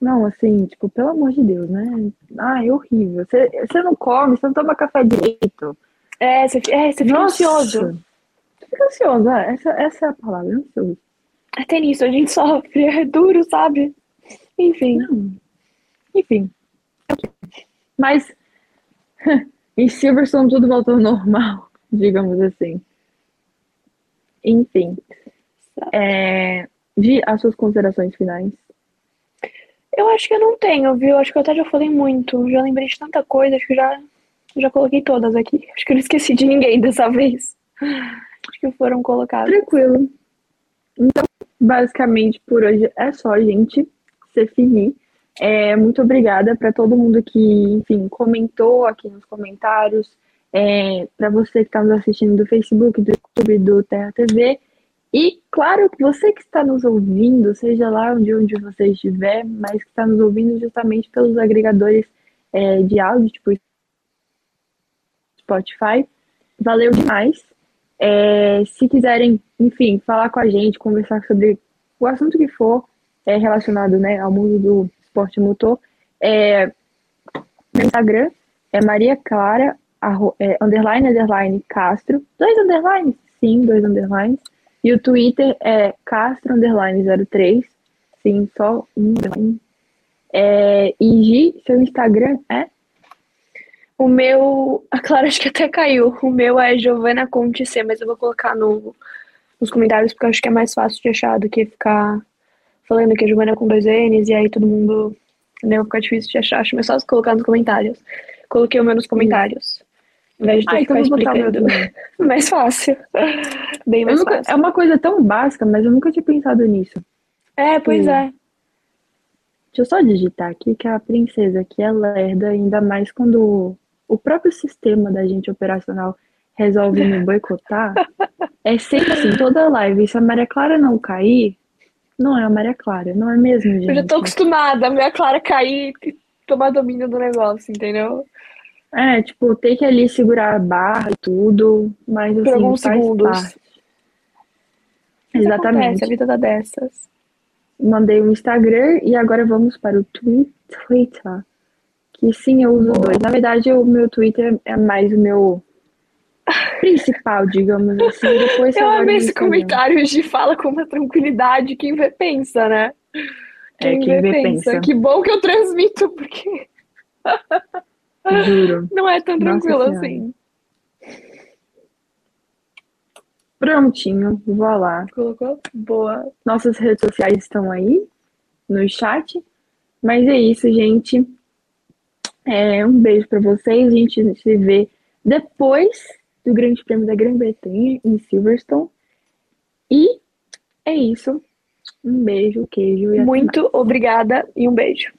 Não, assim, tipo, pelo amor de Deus, né? Ah, é horrível. Você, você não come, você não toma café direito. É, você, é, você fica Nossa. ansioso. Fica ansioso, ah, essa, essa é a palavra, ansioso. Até nisso, a gente sofre, é duro, sabe? Enfim. Não. Enfim. Mas em Silverstone tudo voltou ao normal, digamos assim. Enfim. É, Vi as suas considerações finais. Eu acho que eu não tenho, viu? Acho que eu até já falei muito. Já lembrei de tanta coisa, acho que já, já coloquei todas aqui. Acho que eu não esqueci de ninguém dessa vez. Acho que foram colocadas. Tranquilo. Então, basicamente, por hoje é só, gente. Se finir. É, muito obrigada para todo mundo que, enfim, comentou aqui nos comentários. É, para você que está nos assistindo do Facebook, do YouTube, do Terra TV. E, claro, você que está nos ouvindo, seja lá onde, onde você estiver, mas que está nos ouvindo justamente pelos agregadores é, de áudio, tipo Spotify. Valeu demais. É, se quiserem, enfim, falar com a gente, conversar sobre o assunto que for é, relacionado né, ao mundo do esporte motor, é, meu Instagram é Maria Clara, é, underline, underline, Castro. Dois underlines? Sim, dois underlines. E o Twitter é Castro, underline 03. Sim, só um underline. É, e Gi, seu Instagram é? O meu. A Clara acho que até caiu. O meu é Giovana Conte C, mas eu vou colocar no, nos comentários porque eu acho que é mais fácil de achar do que ficar falando que a Giovana é com dois N's, e aí todo mundo. Né, vai ficar difícil de achar. Acho mais fácil colocar nos comentários. Coloquei o meu nos comentários. Ao invés de ter Ah, que então explicando. mais fácil. Bem mais nunca- fácil. é uma coisa tão básica, mas eu nunca tinha pensado nisso. É, pois Hum. é. Deixa eu só digitar aqui que a princesa que é lerda, ainda mais quando o próprio sistema da gente operacional resolve me boicotar. é sempre assim, toda live. Se a Maria Clara não cair, não é a Maria Clara, não é mesmo, gente? Eu já tô acostumada a minha Clara cair e tomar domínio do negócio, entendeu? É, tipo, ter que ali segurar a barra e tudo, mas assim, Por alguns faz segundos. parte. Exatamente. Acontece, a vida tá dessas. Mandei o Instagram e agora vamos para o twi- Twitter. Que sim, eu uso dois. Na verdade, o meu Twitter é mais o meu principal, digamos assim. Depois Eu amei esse comentário de fala com uma tranquilidade. Quem vê, pensa, né? É, quem vê, pensa. Que bom que eu transmito, porque Juro. não é tão tranquilo assim. Prontinho, vou lá. Colocou? Boa. Nossas redes sociais estão aí no chat. Mas é isso, gente. É, um beijo para vocês. A gente se vê depois do Grande Prêmio da Grã-Bretanha em Silverstone. E é isso. Um beijo, queijo e. Muito obrigada e um beijo.